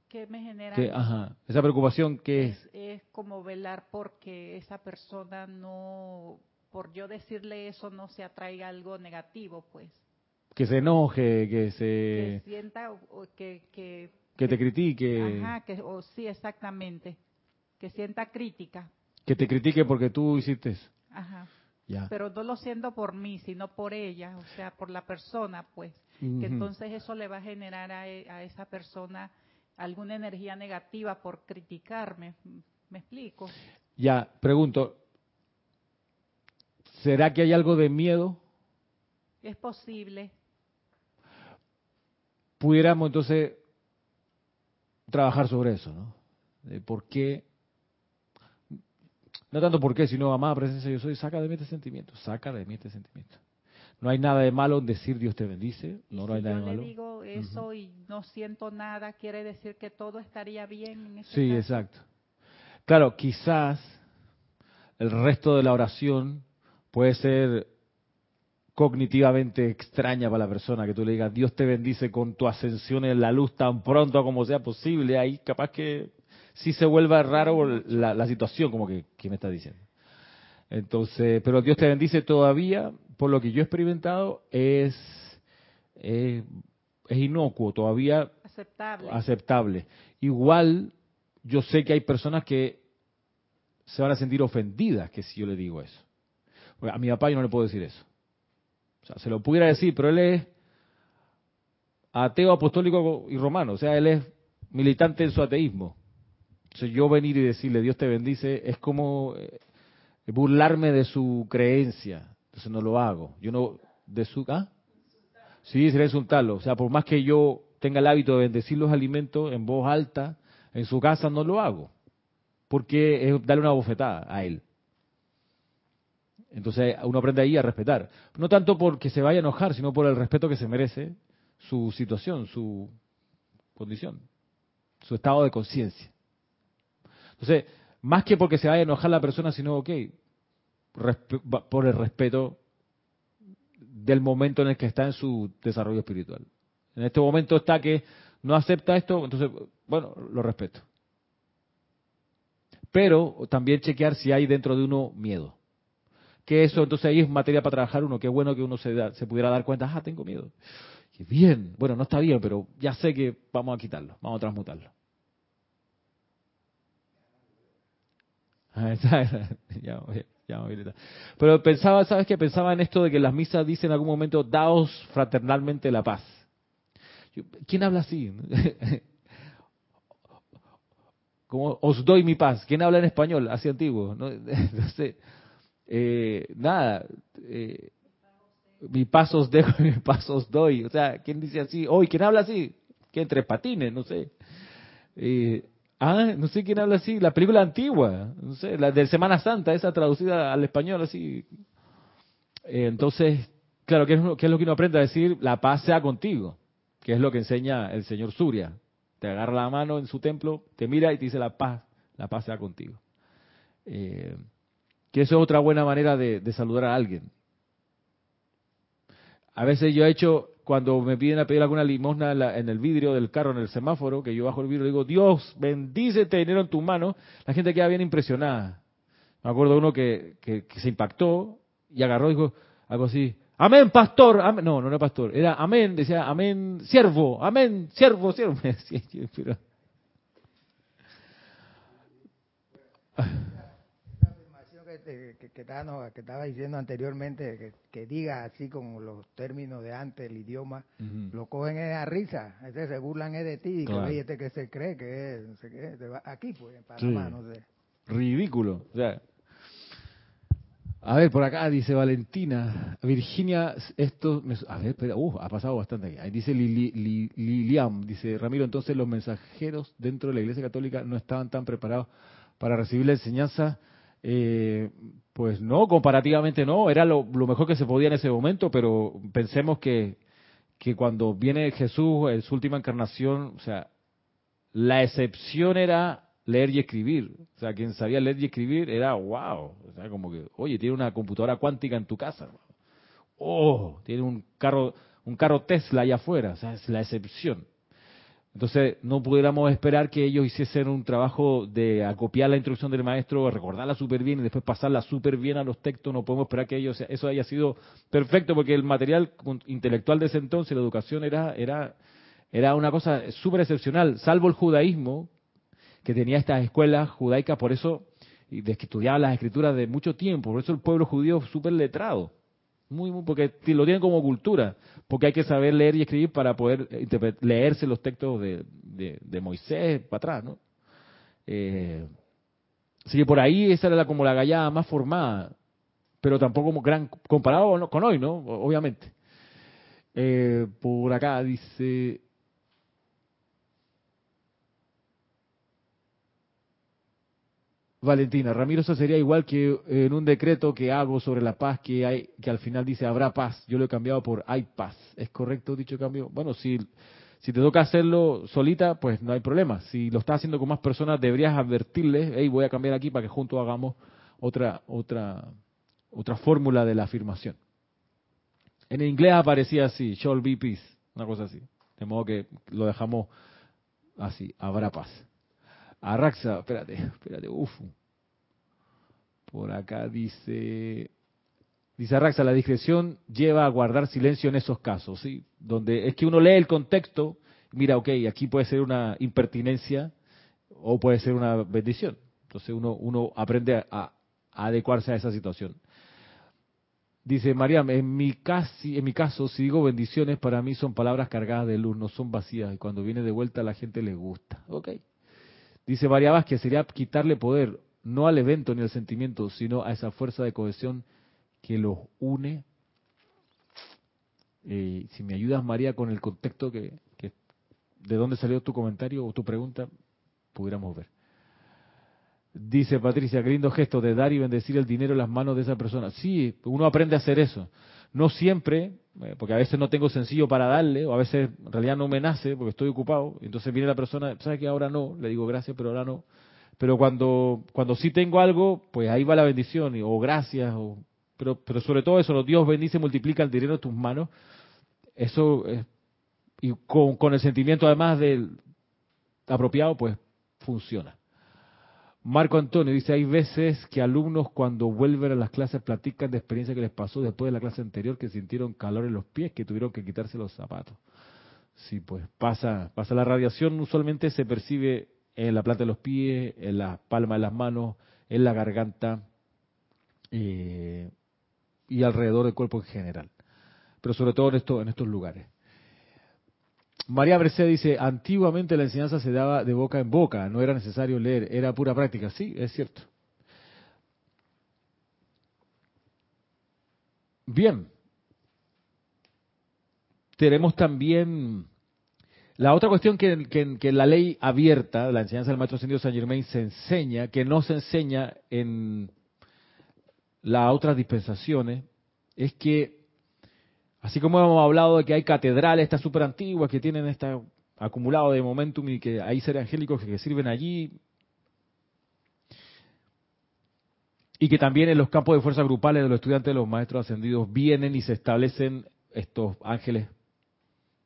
¿Qué me genera? ajá, esa preocupación, ¿qué es, es? Es como velar porque esa persona no, por yo decirle eso, no se atraiga algo negativo, pues que se enoje, que se... Que sienta, que, que, que te critique. Ajá, que, o, sí, exactamente. Que sienta crítica. Que te critique porque tú hiciste. Ajá. Ya. Pero no lo siento por mí, sino por ella, o sea, por la persona, pues. Que entonces eso le va a generar a, e, a, esa persona alguna energía negativa por criticarme. ¿Me explico? Ya, pregunto. ¿Será que hay algo de miedo? Es posible pudiéramos entonces trabajar sobre eso, ¿no? De por qué, no tanto por qué, sino amada presencia yo soy, saca de mí este sentimiento, saca de mí este sentimiento. No hay nada de malo en decir Dios te bendice, no, no hay nada de malo. Yo le digo eso y no siento nada, quiere decir que todo estaría bien en ese Sí, exacto. Claro, quizás el resto de la oración puede ser cognitivamente extraña para la persona que tú le digas, Dios te bendice con tu ascensión en la luz tan pronto como sea posible, ahí capaz que sí se vuelva raro la, situación, como que, ¿qué me está diciendo? Entonces, pero Dios te bendice todavía, por lo que yo he experimentado, es, es, inocuo, todavía aceptable. aceptable. Igual, yo sé que hay personas que se van a sentir ofendidas que si yo le digo eso. A mi papá yo no le puedo decir eso o sea, se lo pudiera decir, pero él es ateo apostólico y romano, o sea, él es militante en su ateísmo. Entonces yo venir y decirle Dios te bendice es como eh, burlarme de su creencia. Entonces no lo hago. Yo no de su ¿ah? Sí, sería insultarlo. O sea, por más que yo tenga el hábito de bendecir los alimentos en voz alta en su casa no lo hago. Porque es darle una bofetada a él. Entonces uno aprende ahí a respetar. No tanto porque se vaya a enojar, sino por el respeto que se merece su situación, su condición, su estado de conciencia. Entonces, más que porque se vaya a enojar la persona, sino, ok, por el respeto del momento en el que está en su desarrollo espiritual. En este momento está que no acepta esto, entonces, bueno, lo respeto. Pero también chequear si hay dentro de uno miedo que eso entonces ahí es materia para trabajar uno. Qué bueno que uno se, se pudiera dar cuenta, ah, tengo miedo. Y bien, bueno, no está bien, pero ya sé que vamos a quitarlo, vamos a transmutarlo. pero pensaba, ¿sabes qué? Pensaba en esto de que las misas dicen en algún momento, daos fraternalmente la paz. ¿Quién habla así? Como os doy mi paz. ¿Quién habla en español? Así antiguo. No, no sé eh, nada, eh, mi pasos dejo y mis pasos doy. O sea, ¿quién dice así? Hoy, ¿quién habla así? Que entre patines, no sé. Eh, ah, no sé quién habla así. La película antigua, no sé, la de Semana Santa, esa traducida al español así. Eh, entonces, claro, ¿qué es, ¿qué es lo que uno aprende a decir? La paz sea contigo, que es lo que enseña el señor Surya. Te agarra la mano en su templo, te mira y te dice la paz, la paz sea contigo. Eh, que eso es otra buena manera de, saludar a alguien. A veces yo he hecho cuando me piden a pedir alguna limosna en el vidrio del carro, en el semáforo, que yo bajo el vidrio digo, Dios, bendícete dinero en tu mano, la gente queda bien impresionada. Me acuerdo uno que, se impactó y agarró y dijo algo así, amén, pastor, amén. no, no era pastor, era amén, decía amén, siervo, amén, siervo, siervo. que, que, estaba, diciendo anteriormente, que, diga así como los términos de antes, el idioma, lo cogen a risa, este se burlan es de ti, que este que se cree que es, no sé qué, aquí pues, en Panamá, no sé. Ridículo, A ver, por acá dice Valentina, Virginia, esto, a ver, espera, uh, ha pasado bastante aquí. Ahí dice Liliam, dice Ramiro, entonces los mensajeros dentro de la Iglesia Católica no estaban tan preparados para recibir la enseñanza eh, pues no, comparativamente no, era lo, mejor que se podía en ese momento, pero pensemos que, que cuando viene Jesús en su última encarnación, o sea, la excepción era leer y escribir. O sea, quien sabía leer y escribir era wow. O sea, como que, oye, tiene una computadora cuántica en tu casa. Oh, tiene un carro, un carro Tesla allá afuera. O sea, es la excepción. Entonces, no pudiéramos esperar que ellos hiciesen un trabajo de acopiar la instrucción del maestro, recordarla súper bien y después pasarla súper bien a los textos. No podemos esperar que ellos, eso haya sido perfecto, porque el material intelectual de ese entonces, la educación, era, era, era una cosa súper excepcional, salvo el judaísmo, que tenía estas escuelas judaicas, por eso, y de que estudiaban las escrituras de mucho tiempo, por eso el pueblo judío súper letrado. Muy, muy, porque lo tienen como cultura, porque hay que saber leer y escribir para poder leerse los textos de, de, Moisés para atrás, ¿no? Eh, así que por ahí esa era como la gallada más formada, pero tampoco como gran, comparado con hoy, ¿no? Obviamente. Eh, por acá dice, Valentina, Ramiro, eso sería igual que en un decreto que hago sobre la paz que hay, que al final dice habrá paz. Yo lo he cambiado por hay paz. ¿Es correcto dicho cambio? Bueno, si, si te toca hacerlo solita, pues no hay problema. Si lo estás haciendo con más personas, deberías advertirles, hey, voy a cambiar aquí para que juntos hagamos otra, otra, otra fórmula de la afirmación. En inglés aparecía así, shall be peace, una cosa así. De modo que lo dejamos así, habrá paz. Arraxa, espérate, espérate, uff. Por acá dice, dice Arraxa, la discreción lleva a guardar silencio en esos casos, ¿sí? Donde es que uno lee el contexto, mira, ok, aquí puede ser una impertinencia o puede ser una bendición. Entonces uno, uno aprende a, adecuarse a esa situación. Dice María, en mi, casi, en mi caso, si digo bendiciones, para mí son palabras cargadas de luz, no son vacías. Y cuando viene de vuelta a la gente le gusta. Ok, Dice María que sería quitarle poder, no al evento ni al sentimiento, sino a esa fuerza de cohesión que los une. Eh, si me ayudas, María, con el contexto que, de dónde salió tu comentario o tu pregunta, pudiéramos ver. Dice Patricia, lindo gesto de dar y bendecir el dinero en las manos de esa persona. Sí, uno aprende a hacer eso. No siempre, eh, porque a veces no tengo sencillo para darle, o a veces en realidad no me nace porque estoy ocupado, entonces viene la persona, ¿sabe que ahora no? Le digo gracias, pero ahora no. Pero cuando, cuando sí tengo algo, pues ahí va la bendición, o gracias, o, pero, pero sobre todo eso, Dios bendice, multiplica el dinero en tus manos, eso, y con, con el sentimiento además del apropiado, pues funciona. Marco Antonio dice, hay veces que alumnos cuando vuelven a las clases platican de experiencia que les pasó después de la clase anterior, que sintieron calor en los pies, que tuvieron que quitarse los zapatos. Sí, pues pasa, pasa la radiación, usualmente se percibe en la planta de los pies, en la palma de las manos, en la garganta eh, y alrededor del cuerpo en general, pero sobre todo en, en estos lugares. María Mercedes dice, antiguamente la enseñanza se daba de boca en boca, no era necesario leer, era pura práctica. Sí, es cierto. Bien. Tenemos también la otra cuestión que, que, la ley abierta, la enseñanza del Maestro Ascendido San Germain, se enseña, que no se enseña en las otras dispensaciones, es que Así como hemos hablado de que hay catedrales, estas súper antiguas, que tienen este acumulado de momentum y que hay seres angélicos que sirven allí. Y que también en los campos de fuerza grupales de los estudiantes de los maestros ascendidos vienen y se establecen estos ángeles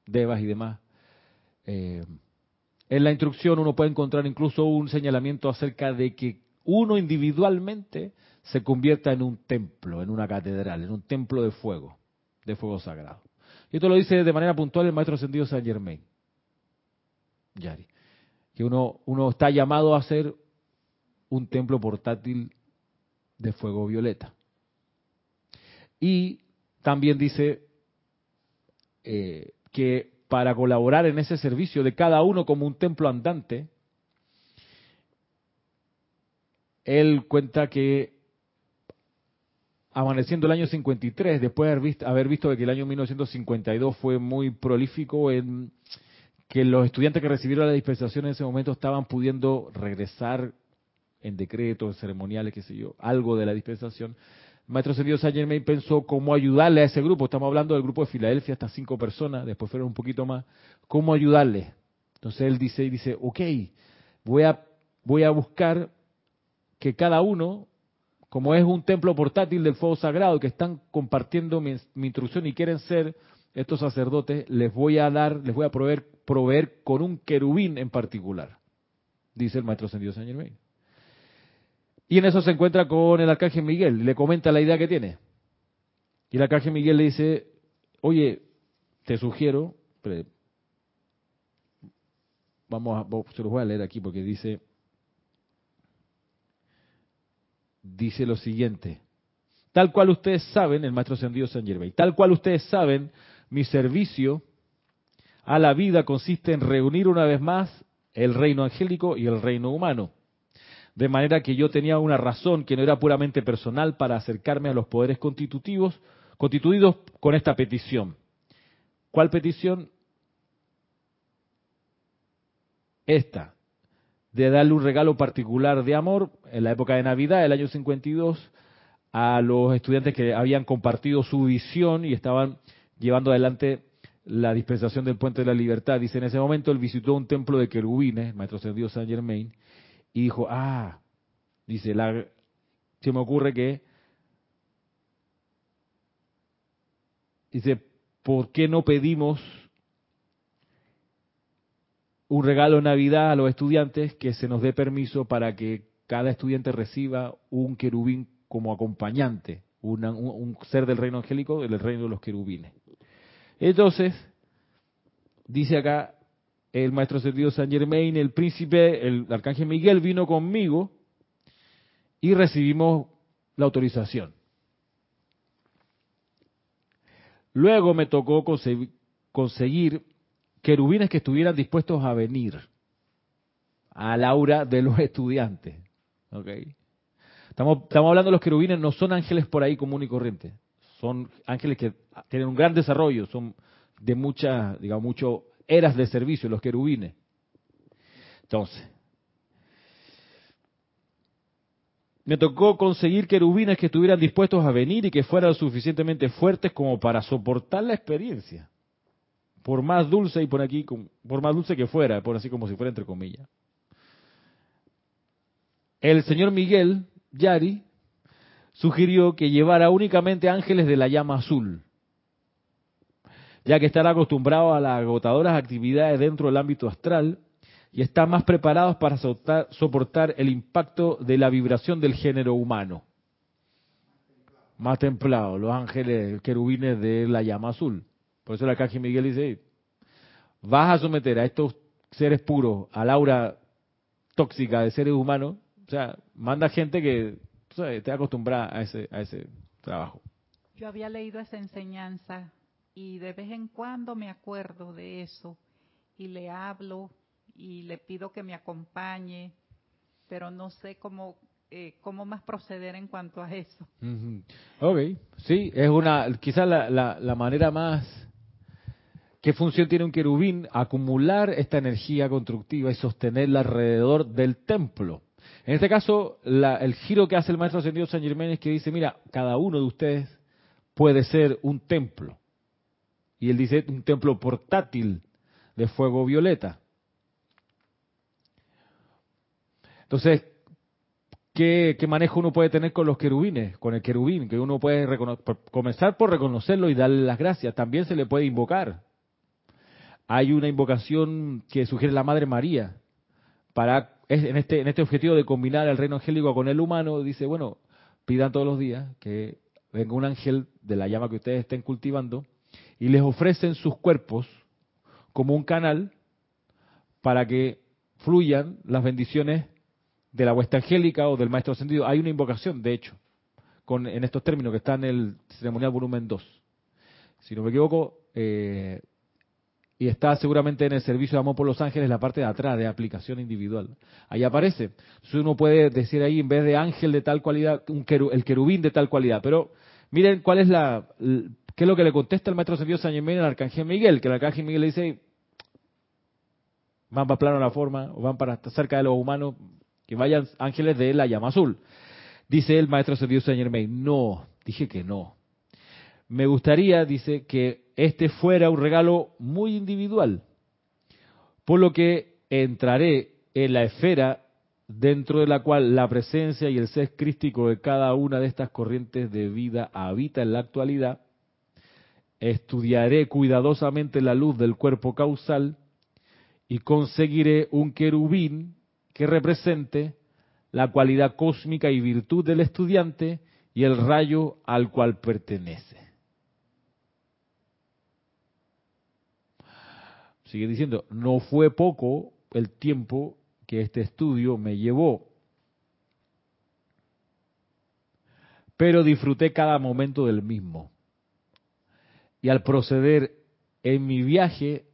devas y demás. Eh, en la instrucción uno puede encontrar incluso un señalamiento acerca de que uno individualmente se convierta en un templo, en una catedral, en un templo de fuego, de fuego sagrado. Y esto lo dice de manera puntual el maestro ascendido Saint Germain. Yari. Que uno, uno está llamado a ser un templo portátil de fuego violeta. Y también dice eh, que para colaborar en ese servicio de cada uno como un templo andante, él cuenta que amaneciendo el año 53, después de haber visto, haber visto que el año 1952 fue muy prolífico en que los estudiantes que recibieron la dispensación en ese momento estaban pudiendo regresar en decretos, ceremoniales, qué sé yo, algo de la dispensación. Maestro Sergio Saint pensó cómo ayudarle a ese grupo. Estamos hablando del grupo de Filadelfia, hasta cinco personas, después fueron un poquito más. ¿Cómo ayudarle? Entonces él dice, dice, ok, voy a, voy a buscar que cada uno, como es un templo portátil del fuego sagrado, que están compartiendo mi, instrucción y quieren ser estos sacerdotes, les voy a dar, les voy a proveer, con un querubín en particular, dice el maestro Ascendido Saint Germain. Y en eso se encuentra con el arcángel Miguel, le comenta la idea que tiene. Y el arcángel Miguel le dice, oye, te sugiero, vamos a, se los voy a leer aquí porque dice, dice lo siguiente, tal cual ustedes saben, el maestro ascendido San Gervais, tal cual ustedes saben, mi servicio a la vida consiste en reunir una vez más el reino angélico y el reino humano de manera que yo tenía una razón que no era puramente personal para acercarme a los poderes constitutivos, constituidos con esta petición. ¿Cuál petición? Esta, de darle un regalo particular de amor en la época de Navidad, el año 52, a los estudiantes que habían compartido su visión y estaban llevando adelante la dispensación del Puente de la Libertad. Dice, en ese momento él visitó un templo de querubines, Maestro Dios Saint Germain, y dijo, ah, dice, se me ocurre que, dice, ¿por qué no pedimos un regalo de Navidad a los estudiantes que se nos dé permiso para que cada estudiante reciba un querubín como acompañante, un, ser del reino angélico, del reino de los querubines. Entonces, dice acá, el maestro servido San Germain, el príncipe, el arcángel Miguel vino conmigo y recibimos la autorización. Luego me tocó conseguir querubines que estuvieran dispuestos a venir a la aura de los estudiantes. Estamos, estamos hablando de los querubines, no son ángeles por ahí común y corriente. Son ángeles que tienen un gran desarrollo, son de muchas, digamos, mucho eras de servicio, los querubines. Entonces, me tocó conseguir querubines que estuvieran dispuestos a venir y que fueran suficientemente fuertes como para soportar la experiencia. Por más dulce y por aquí, por más dulce que fuera, por así como si fuera entre comillas. El señor Miguel Yari sugirió que llevara únicamente ángeles de la llama azul ya que están acostumbrados a las agotadoras actividades dentro del ámbito astral y están más preparados para soportar el impacto de la vibración del género humano. Más templados, los ángeles querubines de la llama azul. Por eso la caja Miguel dice, vas a someter a estos seres puros al aura tóxica de seres humanos, o sea, manda gente que esté acostumbrada a ese, a ese trabajo. Yo había leído esa enseñanza y de vez en cuando me acuerdo de eso y le hablo y le pido que me acompañe, pero no sé cómo eh, cómo más proceder en cuanto a eso. Ok, sí, es una, quizás la, la, manera más, ¿qué función tiene un querubín? Acumular esta energía constructiva y sostenerla alrededor del templo. En este caso, la, el giro que hace el maestro ascendido San Germán es que dice, mira, cada uno de ustedes puede ser un templo. Y él dice un templo portátil de fuego violeta. Entonces, ¿qué, manejo uno puede tener con los querubines? Con el querubín, que uno puede comenzar por reconocerlo y darle las gracias. También se le puede invocar. Hay una invocación que sugiere la Madre María para en este en este objetivo de combinar el reino angélico con el humano. Dice, bueno, pidan todos los días que venga un ángel de la llama que ustedes estén cultivando y les ofrecen sus cuerpos como un canal para que fluyan las bendiciones de la huesta angélica o del maestro ascendido. Hay una invocación, de hecho, con, en estos términos que está en el ceremonial volumen 2. Si no me equivoco, eh, y está seguramente en el servicio de amor por los ángeles, la parte de atrás de aplicación individual. Ahí aparece. Si uno puede decir ahí, en vez de ángel de tal cualidad, el querubín de tal cualidad. Pero miren cuál es la, qué es lo que le contesta el maestro ascendido San Germán al arcángel Miguel, que el arcángel Miguel le dice, van para plano la forma, o van para cerca de los humanos, que vayan ángeles de la llama azul. Dice el maestro ascendido San Germain, no, dije que no. Me gustaría, dice, que este fuera un regalo muy individual, por lo que entraré en la esfera dentro de la cual la presencia y el ser crístico de cada una de estas corrientes de vida habita en la actualidad, estudiaré cuidadosamente la luz del cuerpo causal y conseguiré un querubín que represente la cualidad cósmica y virtud del estudiante y el rayo al cual pertenece. Sigue diciendo, no fue poco el tiempo que este estudio me llevó, pero disfruté cada momento del mismo. Y al proceder en mi viaje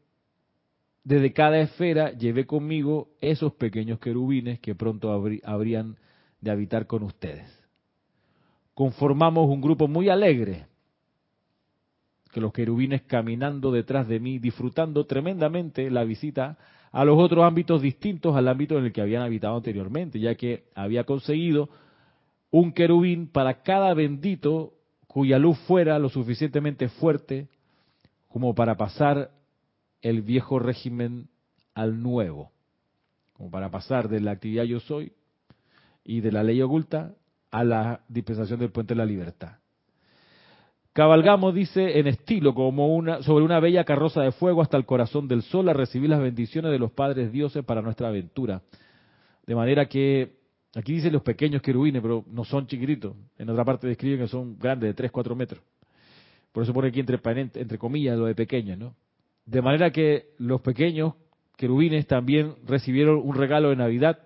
desde cada esfera llevé conmigo esos pequeños querubines que pronto habrían de habitar con ustedes. Conformamos un grupo muy alegre, que los querubines caminando detrás de mí, disfrutando tremendamente la visita a los otros ámbitos distintos al ámbito en el que habían habitado anteriormente, ya que había conseguido un querubín para cada bendito cuya luz fuera lo suficientemente fuerte como para pasar el viejo régimen al nuevo, como para pasar de la actividad yo soy y de la ley oculta a la dispensación del puente de la libertad. Cabalgamos, dice, en estilo, como una, sobre una bella carroza de fuego hasta el corazón del sol a recibir las bendiciones de los padres dioses para nuestra aventura. De manera que, aquí dice los pequeños querubines, pero no son chiquititos. En otra parte describen que son grandes, de 3, 4 metros. Por eso pone aquí entre, entre comillas lo de pequeños, ¿no? De manera que los pequeños querubines también recibieron un regalo de Navidad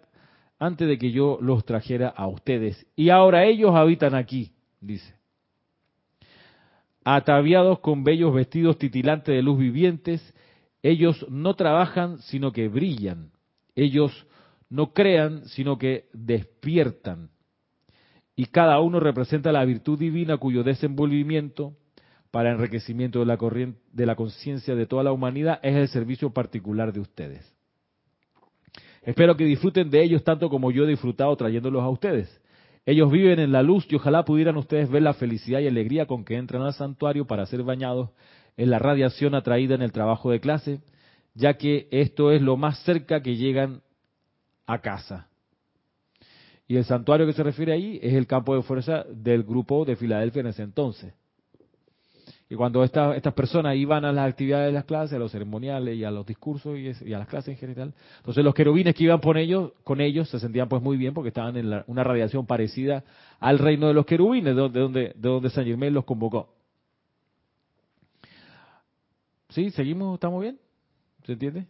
antes de que yo los trajera a ustedes. Y ahora ellos habitan aquí, dice. Ataviados con bellos vestidos titilantes de luz vivientes, ellos no trabajan sino que brillan. Ellos no crean sino que despiertan. Y cada uno representa la virtud divina cuyo desenvolvimiento para enriquecimiento de la de la conciencia de toda la humanidad es el servicio particular de ustedes. Espero que disfruten de ellos tanto como yo he disfrutado trayéndolos a ustedes. Ellos viven en la luz y ojalá pudieran ustedes ver la felicidad y alegría con que entran al santuario para ser bañados en la radiación atraída en el trabajo de clase, ya que esto es lo más cerca que llegan a casa. Y el santuario que se refiere ahí es el campo de fuerza del grupo de Filadelfia en ese entonces. Y cuando estas personas iban a las actividades de las clases, a los ceremoniales y a los discursos y, a las clases en general, entonces los querubines que iban con ellos, con ellos se sentían pues muy bien porque estaban en una radiación parecida al reino de los querubines, de donde, de donde San Germán los convocó. ¿Sí? ¿Seguimos? ¿Estamos bien? ¿Se entiende?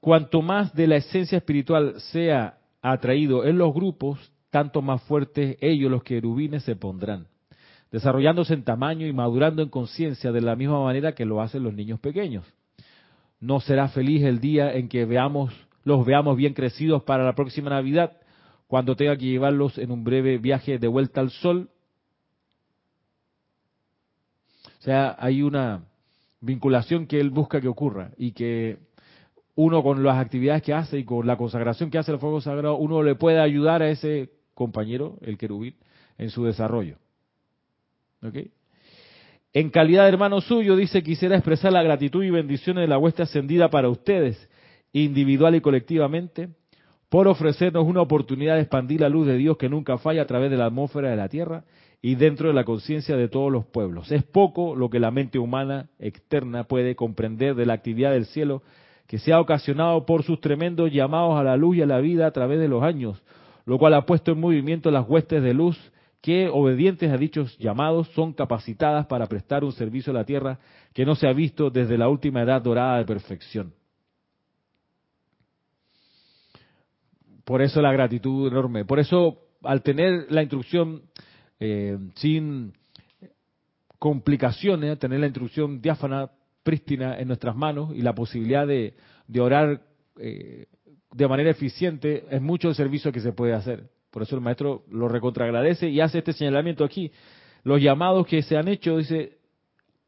Cuanto más de la esencia espiritual sea atraído en los grupos, tanto más fuertes ellos los querubines se pondrán, desarrollándose en tamaño y madurando en conciencia de la misma manera que lo hacen los niños pequeños. No será feliz el día en que veamos los veamos bien crecidos para la próxima Navidad, cuando tenga que llevarlos en un breve viaje de vuelta al sol. O sea, hay una vinculación que él busca que ocurra y que uno con las actividades que hace y con la consagración que hace el fuego sagrado, uno le puede ayudar a ese compañero, el querubín, en su desarrollo. En calidad de hermano suyo, dice, quisiera expresar la gratitud y bendiciones de la hueste ascendida para ustedes, individual y colectivamente, por ofrecernos una oportunidad de expandir la luz de Dios que nunca falla a través de la atmósfera de la Tierra y dentro de la conciencia de todos los pueblos. Es poco lo que la mente humana externa puede comprender de la actividad del cielo que se ha ocasionado por sus tremendos llamados a la luz y a la vida a través de los años, lo cual ha puesto en movimiento las huestes de luz que, obedientes a dichos llamados, son capacitadas para prestar un servicio a la tierra que no se ha visto desde la última edad dorada de perfección. Por eso la gratitud enorme. Por eso, al tener la instrucción eh, sin complicaciones, tener la instrucción diáfana, prístina en nuestras manos y la posibilidad de, orar eh, de manera eficiente, es mucho el servicio que se puede hacer. Por eso el maestro lo recontragradece y hace este señalamiento aquí. Los llamados que se han hecho, dice,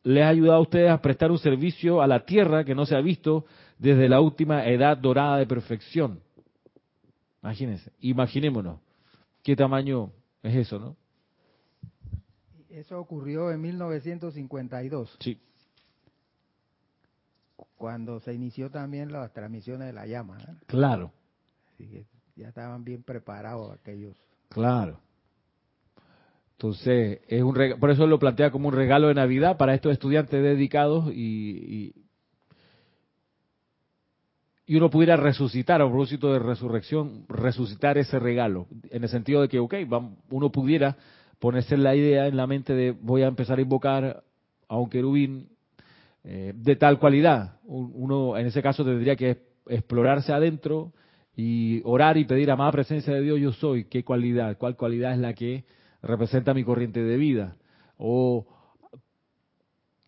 les ha ayudado a ustedes a prestar un servicio a la tierra que no se ha visto desde la última edad dorada de perfección. Imagínense, imaginémonos qué tamaño es eso, ¿no? Eso ocurrió en 1952. Sí. Cuando se inició también las transmisiones de la llama. Claro. Así que ya estaban bien preparados aquellos. Claro. Entonces, es un por eso lo plantea como un regalo de Navidad para estos estudiantes dedicados y, y uno pudiera resucitar a propósito de resurrección, resucitar ese regalo, en el sentido de que, ok, uno pudiera ponerse la idea en la mente de voy a empezar a invocar a un querubín eh, de tal cualidad. Uno en ese caso tendría que explorarse adentro y orar y pedir a más presencia de Dios yo soy. ¿Qué cualidad? ¿Cuál cualidad es la que representa mi corriente de vida? O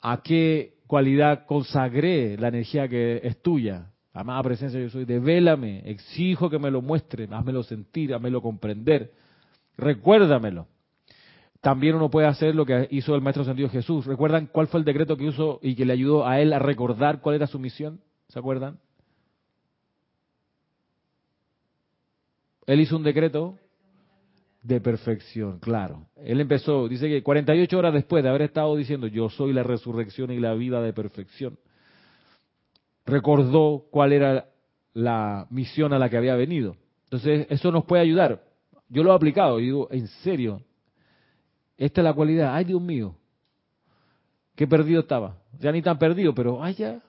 a qué cualidad consagré la energía que es tuya. Amada presencia yo soy, devélame, exijo que me lo muestre, házmelo sentir, házmelo comprender, recuérdamelo. También uno puede hacer lo que hizo el Maestro Sentido Jesús. ¿Recuerdan cuál fue el decreto que usó y que le ayudó a él a recordar cuál era su misión? ¿Se acuerdan? Él hizo un decreto de perfección, claro. Él empezó, dice que 48 horas después de haber estado diciendo, yo soy la resurrección y la vida de perfección, recordó cuál era la misión a la que había venido. Entonces, eso nos puede ayudar. Yo lo he aplicado y digo, en serio, esta es la cualidad. Ay, Dios mío, qué perdido estaba. Ya ni tan perdido, pero ay, ya.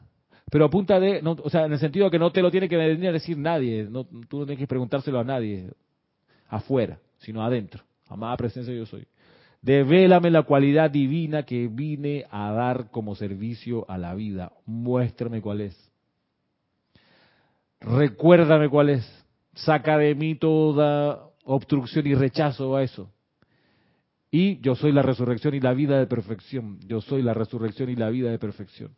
Pero a punta de, no, o sea, en el sentido de que no te lo tiene que venir a decir nadie. No, tú no tienes que preguntárselo a nadie afuera, sino adentro. Amada presencia yo soy. Devélame la cualidad divina que vine a dar como servicio a la vida. Muéstrame cuál es. Recuérdame cuál es. Saca de mí toda obstrucción y rechazo a eso. Y yo soy la resurrección y la vida de perfección. Yo soy la resurrección y la vida de perfección.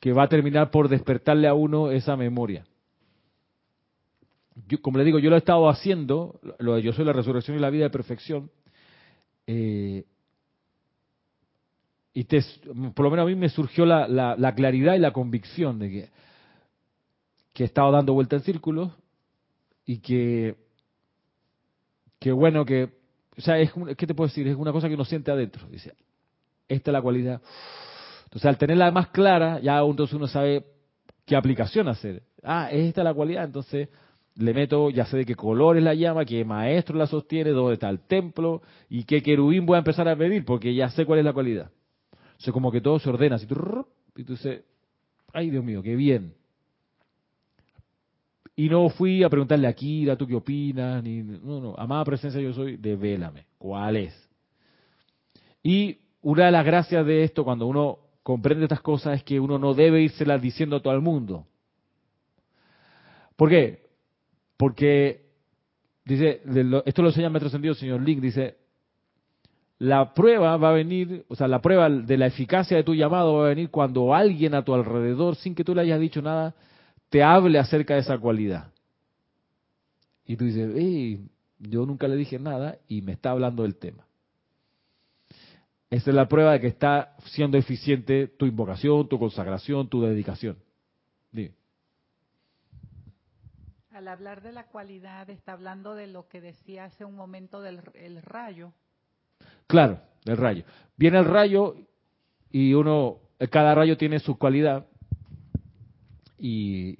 Que va a terminar por despertarle a uno esa memoria. Como le digo, yo lo he estado haciendo, lo yo soy la resurrección y la vida de perfección, eh, y por lo menos a mí me surgió la, claridad y la convicción de que, que he estado dando vuelta en círculos y que, que bueno, que, o sea, es, ¿qué te puedo decir? Es una cosa que uno siente adentro. Dice, esta es la cualidad. Entonces, al tenerla más clara, ya entonces uno sabe qué aplicación hacer. Ah, es esta la cualidad, entonces le meto, ya sé de qué color es la llama, qué maestro la sostiene, dónde está el templo y qué querubín voy a empezar a pedir, porque ya sé cuál es la cualidad. O sea, como que todo se ordena, y tú dices, ay Dios mío, qué bien. Y no fui a preguntarle a Kira, ¿tú qué opinas? Ni, no, no, amada presencia yo soy, devélame, ¿cuál es? Y una de las gracias de esto, cuando uno comprende estas cosas, es que uno no debe írselas diciendo a todo el mundo. ¿Por qué? Porque, dice, esto lo enseña el Metro Sentido, señor Link, dice, la prueba va a venir, o sea, la prueba de la eficacia de tu llamado va a venir cuando alguien a tu alrededor, sin que tú le hayas dicho nada, te hable acerca de esa cualidad. Y tú dices, hey, yo nunca le dije nada y me está hablando del tema. Esa es la prueba de que está siendo eficiente tu invocación, tu consagración, tu dedicación. Dime al hablar de la cualidad, está hablando de lo que decía hace un momento del rayo. Claro, del rayo. Viene el rayo y uno, cada rayo tiene su cualidad y,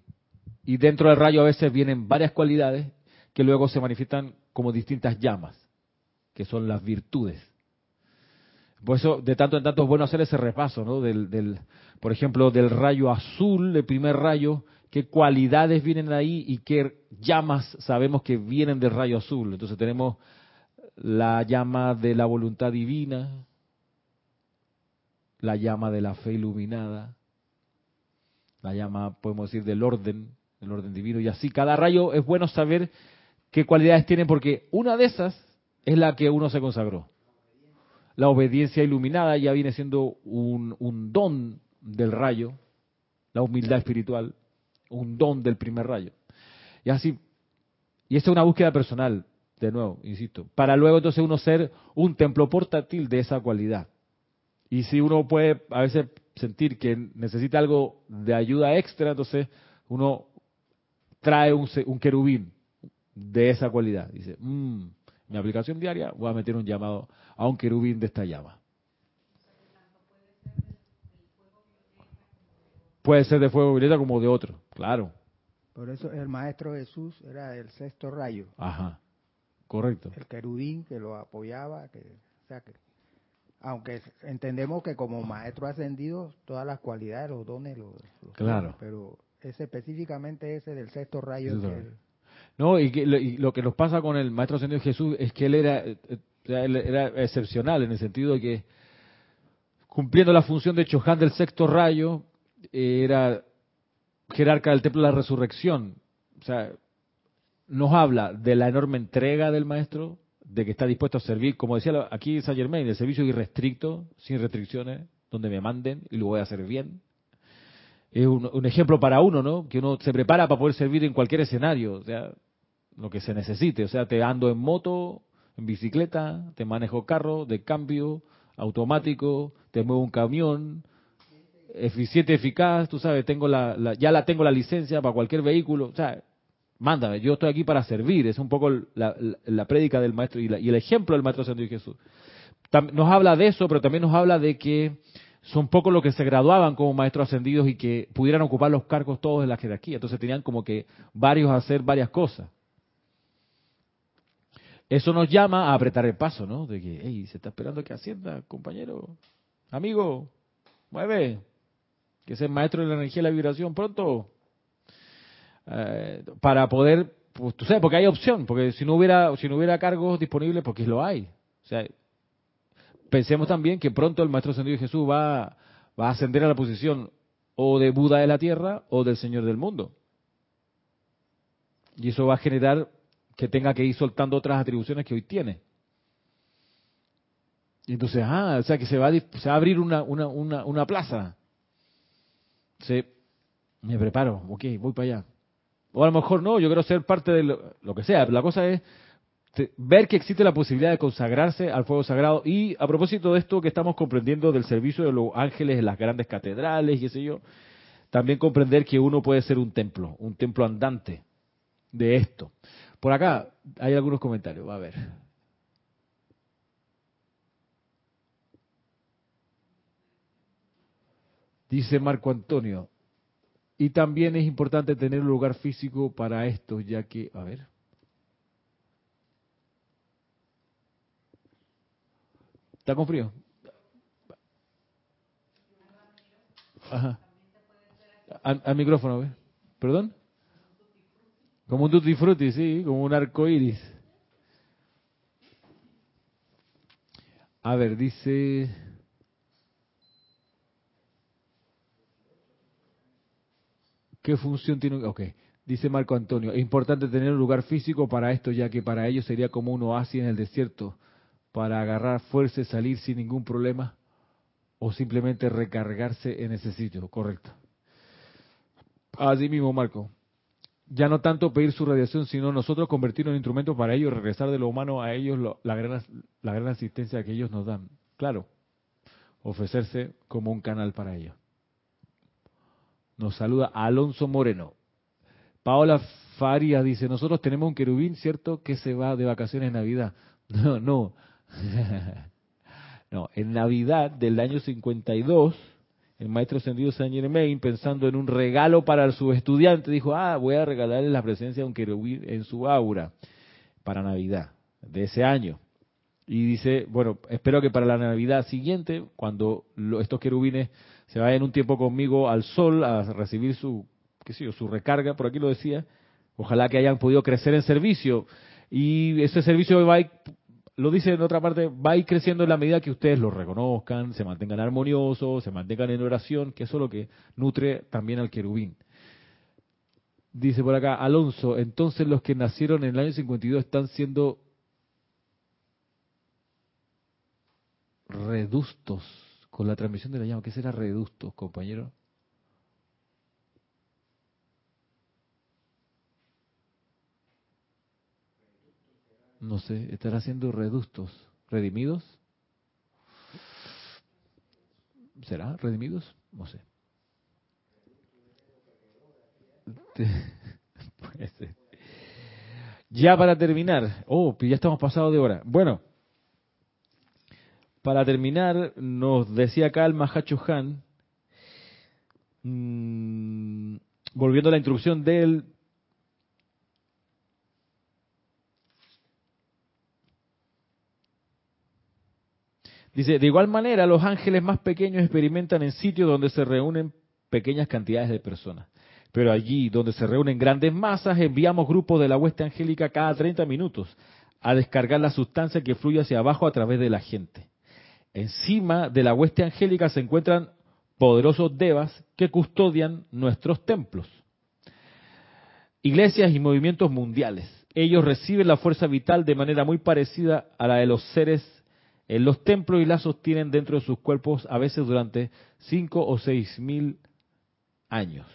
y dentro del rayo a veces vienen varias cualidades que luego se manifiestan como distintas llamas. que son las virtudes. Por eso, de tanto en tanto es bueno hacer ese repaso, ¿no? Del, del, por ejemplo, del rayo azul, el primer rayo, qué cualidades vienen ahí y qué llamas sabemos que vienen del rayo azul. Entonces tenemos la llama de la voluntad divina, la llama de la fe iluminada, la llama, podemos decir, del orden, el orden divino, y así cada rayo es bueno saber qué cualidades tiene, porque una de esas es la que uno se consagró. La obediencia iluminada ya viene siendo un, don del rayo, la humildad espiritual, un don del primer rayo. Y así, y esta es una búsqueda personal, de nuevo, insisto, para luego entonces uno ser un templo portátil de esa cualidad. Y si uno puede a veces sentir que necesita algo de ayuda extra, entonces uno trae un, un querubín de esa cualidad. Dice, mmm, mi aplicación diaria voy a meter un llamado a un querubín de esta llama. Puede ser de fuego violeta como de otro, claro. Por eso el maestro Jesús era el sexto rayo. Ajá, correcto. El querubín que lo apoyaba, que, o sea que, aunque entendemos que como maestro ascendido todas las cualidades, los dones, los, claro. pero ese específicamente ese del sexto rayo. no, y, lo, que nos pasa con el maestro ascendido Jesús es que él era, eh, eh, él era excepcional en el sentido de que cumpliendo la función de Chohan del sexto rayo, era jerarca del templo de la resurrección. O sea, nos habla de la enorme entrega del maestro, de que está dispuesto a servir, como decía aquí Saint Germain, el servicio irrestricto, sin restricciones, donde me manden y lo voy a hacer bien. Es un, ejemplo para uno, ¿no? Que uno se prepara para poder servir en cualquier escenario, o sea, lo que se necesite. O sea, te ando en moto, en bicicleta, te manejo carro de cambio, automático, te muevo un camión, eficiente, eficaz, tú sabes, tengo la, ya la tengo la licencia para cualquier vehículo, o sea, mándame, yo estoy aquí para servir, es un poco la, la, prédica del maestro y, el ejemplo del maestro Santo Jesús. nos habla de eso, pero también nos habla de que son pocos los que se graduaban como maestros ascendidos y que pudieran ocupar los cargos todos de la jerarquía, entonces tenían como que varios a hacer varias cosas. Eso nos llama a apretar el paso, ¿no? De que, hey, se está esperando que ascienda, compañero, amigo, mueve, que es el maestro de la energía y la vibración pronto, eh, para poder, pues tú sabes, porque hay opción, porque si no hubiera, si no hubiera cargos disponibles, porque lo hay. O sea, pensemos también que pronto el maestro ascendido Jesús va, va a ascender a la posición o de Buda de la tierra o del Señor del mundo. Y eso va a generar que tenga que ir soltando otras atribuciones que hoy tiene. Y entonces, ah, o sea que se va a, se va a abrir una, una, una, plaza Sí, me preparo, ok, voy para allá. O a lo mejor no, yo quiero ser parte de lo, que sea. La cosa es ver que existe la posibilidad de consagrarse al fuego sagrado. Y a propósito de esto que estamos comprendiendo del servicio de los ángeles en las grandes catedrales, qué sé yo, también comprender que uno puede ser un templo, un templo andante de esto. Por acá hay algunos comentarios, va a ver. Dice Marco Antonio, y también es importante tener un lugar físico para esto, ya que, a ver. ¿Está con frío? Ajá. Al, micrófono, a ver. ¿Perdón? Como un tutti frutti, sí, como un arco iris. A ver, dice. ¿Qué función tiene? Ok, dice Marco Antonio, es importante tener un lugar físico para esto, ya que para ellos sería como un oasis en el desierto, para agarrar fuerza y salir sin ningún problema, o simplemente recargarse en ese sitio, correcto. Así mismo, Marco. Ya no tanto pedir su radiación, sino nosotros convertirnos en instrumentos para ellos, regresar de lo humano a ellos la, gran, la gran asistencia que ellos nos dan. Claro, ofrecerse como un canal para ellos. Nos saluda Alonso Moreno. Paola Faria dice, nosotros tenemos un querubín, ¿cierto? Que se va de vacaciones en Navidad. No, no. no, en Navidad del año 52, el maestro ascendido Saint Germain, pensando en un regalo para su estudiante, dijo, ah, voy a regalarle la presencia de un querubín en su aura para Navidad de ese año. Y dice, bueno, espero que para la Navidad siguiente, cuando estos querubines se vayan un tiempo conmigo al sol a recibir su, qué sé yo, su recarga, por aquí lo decía, ojalá que hayan podido crecer en servicio. Y ese servicio va lo dice en otra parte, va a ir creciendo en la medida que ustedes lo reconozcan, se mantengan armoniosos, se mantengan en oración, que eso es lo que nutre también al querubín. Dice por acá, Alonso, entonces los que nacieron en el año 52 están siendo redustos con la transmisión de la llama. ¿Qué será redustos, compañero? No sé, estará siendo redustos, redimidos. ¿Será redimidos? No sé. Ya para terminar, oh, ya estamos pasados de hora. Bueno, para terminar, nos decía acá el mm, volviendo a la introducción de Dice, de igual manera, los ángeles más pequeños experimentan en sitios donde se reúnen pequeñas cantidades de personas. Pero allí donde se reúnen grandes masas, enviamos grupos de la hueste angélica cada 30 minutos a descargar la sustancia que fluye hacia abajo a través de la gente. Encima de la hueste angélica se encuentran poderosos devas que custodian nuestros templos. Iglesias y movimientos mundiales. Ellos reciben la fuerza vital de manera muy parecida a la de los seres en los templos y la sostienen dentro de sus cuerpos a veces durante cinco o seis mil años.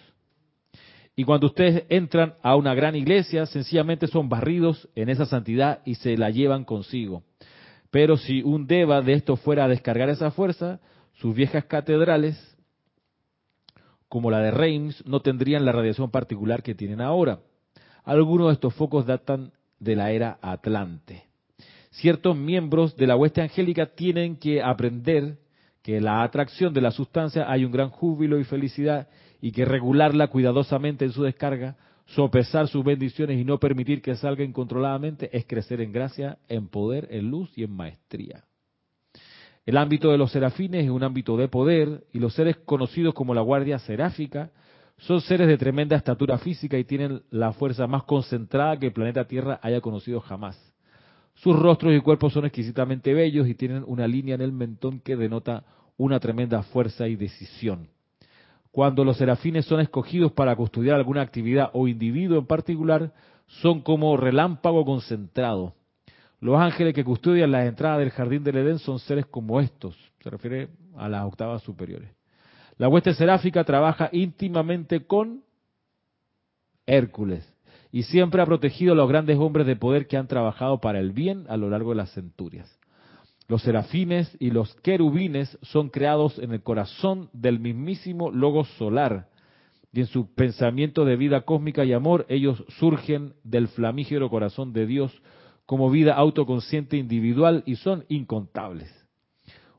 Y cuando ustedes entran a una gran iglesia, sencillamente son barridos en esa santidad y se la llevan consigo. Pero si un deva de esto fuera a descargar esa fuerza, sus viejas catedrales, como la de Reims, no tendrían la radiación particular que tienen ahora. Algunos de estos focos datan de la era Atlante. Ciertos miembros de la hueste angélica tienen que aprender que la atracción de la sustancia hay un gran júbilo y felicidad y que regularla cuidadosamente en su descarga, sopesar sus bendiciones y no permitir que salga incontroladamente es crecer en gracia, en poder, en luz y en maestría. El ámbito de los serafines es un ámbito de poder y los seres conocidos como la guardia seráfica son seres de tremenda estatura física y tienen la fuerza más concentrada que el planeta Tierra haya conocido jamás. Sus rostros y cuerpos son exquisitamente bellos y tienen una línea en el mentón que denota una tremenda fuerza y decisión. Cuando los serafines son escogidos para custodiar alguna actividad o individuo en particular, son como relámpago concentrado. Los ángeles que custodian las entradas del jardín del Edén son seres como estos, se refiere a las octavas superiores. La hueste seráfica trabaja íntimamente con Hércules y siempre ha protegido a los grandes hombres de poder que han trabajado para el bien a lo largo de las centurias. Los serafines y los querubines son creados en el corazón del mismísimo logo solar. Y en su pensamiento de vida cósmica y amor, ellos surgen del flamígero corazón de Dios como vida autoconsciente individual y son incontables.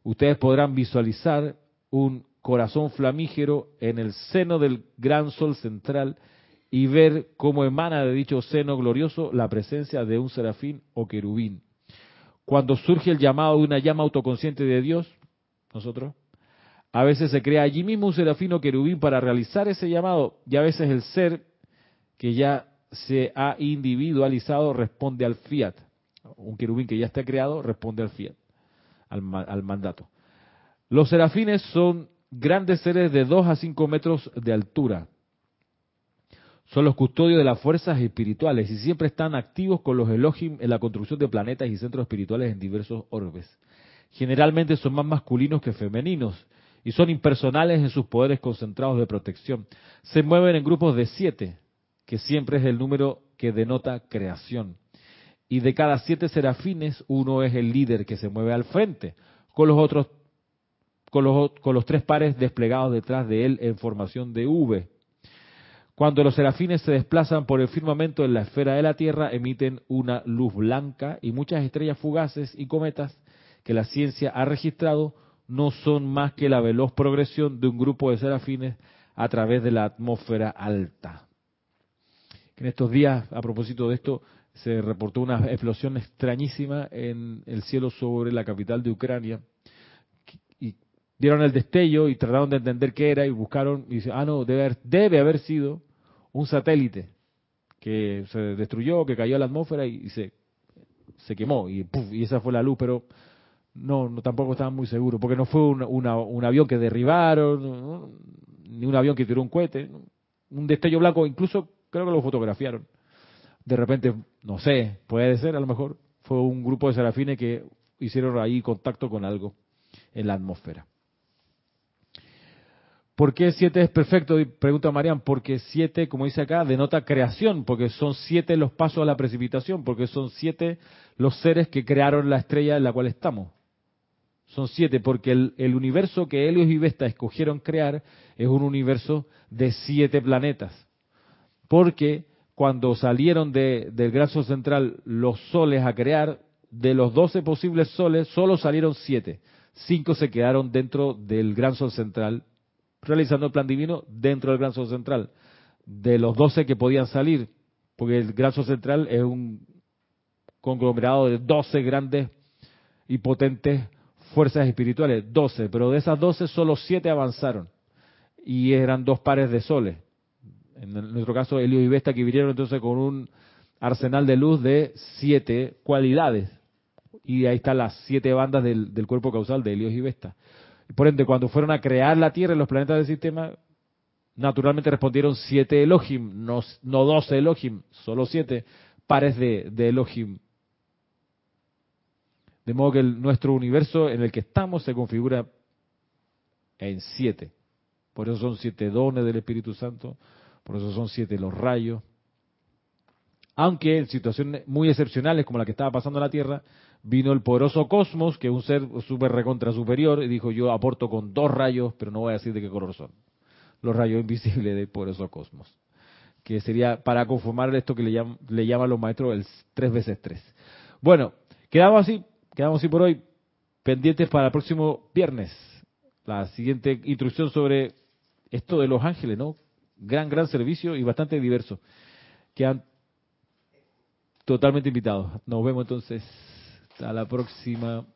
Ustedes podrán visualizar un corazón flamígero en el seno del gran sol central y ver cómo emana de dicho seno glorioso la presencia de un serafín o querubín cuando surge el llamado de una llama autoconsciente de Dios, nosotros, a veces se crea allí mismo un serafino querubín para realizar ese llamado y a veces el ser que ya se ha individualizado responde al fiat. Un querubín que ya está creado responde al fiat, al, al mandato. Los serafines son grandes seres de 2 a 5 metros de altura, son los custodios de las fuerzas espirituales y siempre están activos con los Elohim en la construcción de planetas y centros espirituales en diversos orbes. Generalmente son más masculinos que femeninos y son impersonales en sus poderes concentrados de protección. Se mueven en grupos de siete, que siempre es el número que denota creación. Y de cada siete serafines, uno es el líder que se mueve al frente, con los otros, con los, con los tres pares desplegados detrás de él en formación de V cuando los serafines se desplazan por el firmamento en la esfera de la Tierra, emiten una luz blanca y muchas estrellas fugaces y cometas que la ciencia ha registrado no son más que la veloz progresión de un grupo de serafines a través de la atmósfera alta. En estos días, a propósito de esto, se reportó una explosión extrañísima en el cielo sobre la capital de Ucrania. Y dieron el destello y trataron de entender qué era y buscaron y dice, ah, no, debe debe haber sido un satélite que se destruyó, que cayó a la atmósfera y, se, se quemó y, y esa fue la luz, pero no, tampoco estaban muy seguros, porque no fue un, un avión que derribaron, ni un avión que tiró un cohete, un destello blanco, incluso creo que lo fotografiaron de repente, no sé, puede ser, a lo mejor fue un grupo de serafines que hicieron ahí contacto con algo en la atmósfera. ¿Por qué siete es perfecto? Pregunta Marian. Porque siete, como dice acá, denota creación, porque son siete los pasos a la precipitación, porque son siete los seres que crearon la estrella en la cual estamos. Son siete, porque el, universo que Helios y Vesta escogieron crear es un universo de siete planetas. Porque cuando salieron de, del gran sol central los soles a crear, de los 12 posibles soles, solo salieron 7. 5 se quedaron dentro del gran sol central, realizando el plan divino dentro del gran sol central. De los 12 que podían salir, porque el gran sol central es un conglomerado de 12 grandes y potentes fuerzas espirituales, 12, pero de esas 12 solo 7 avanzaron y eran dos pares de soles en nuestro caso Helio y Vesta, que vinieron entonces con un arsenal de luz de siete cualidades. Y ahí están las siete bandas del, cuerpo causal de Helios y Vesta. Por ende, cuando fueron a crear la Tierra y los planetas del sistema, naturalmente respondieron siete Elohim, no, doce Elohim, solo siete pares de Elohim. De modo que nuestro universo en el que estamos se configura en siete. Por eso son siete dones del Espíritu Santo, por eso son siete los rayos. Aunque en situaciones muy excepcionales como la que estaba pasando en la Tierra, vino el poderoso Cosmos, que es un ser súper recontra superior, y dijo yo aporto con dos rayos, pero no voy a decir de qué color son. Los rayos invisibles del poderoso Cosmos. Que sería para conformar esto que le, llaman, le llaman los maestros el 3 veces 3. Bueno, quedamos así, quedamos así por hoy, pendientes para el próximo viernes. La siguiente instrucción sobre esto de los ángeles, ¿no? gran, gran servicio y bastante diverso. Quedan totalmente invitados. Nos vemos entonces. Hasta la próxima.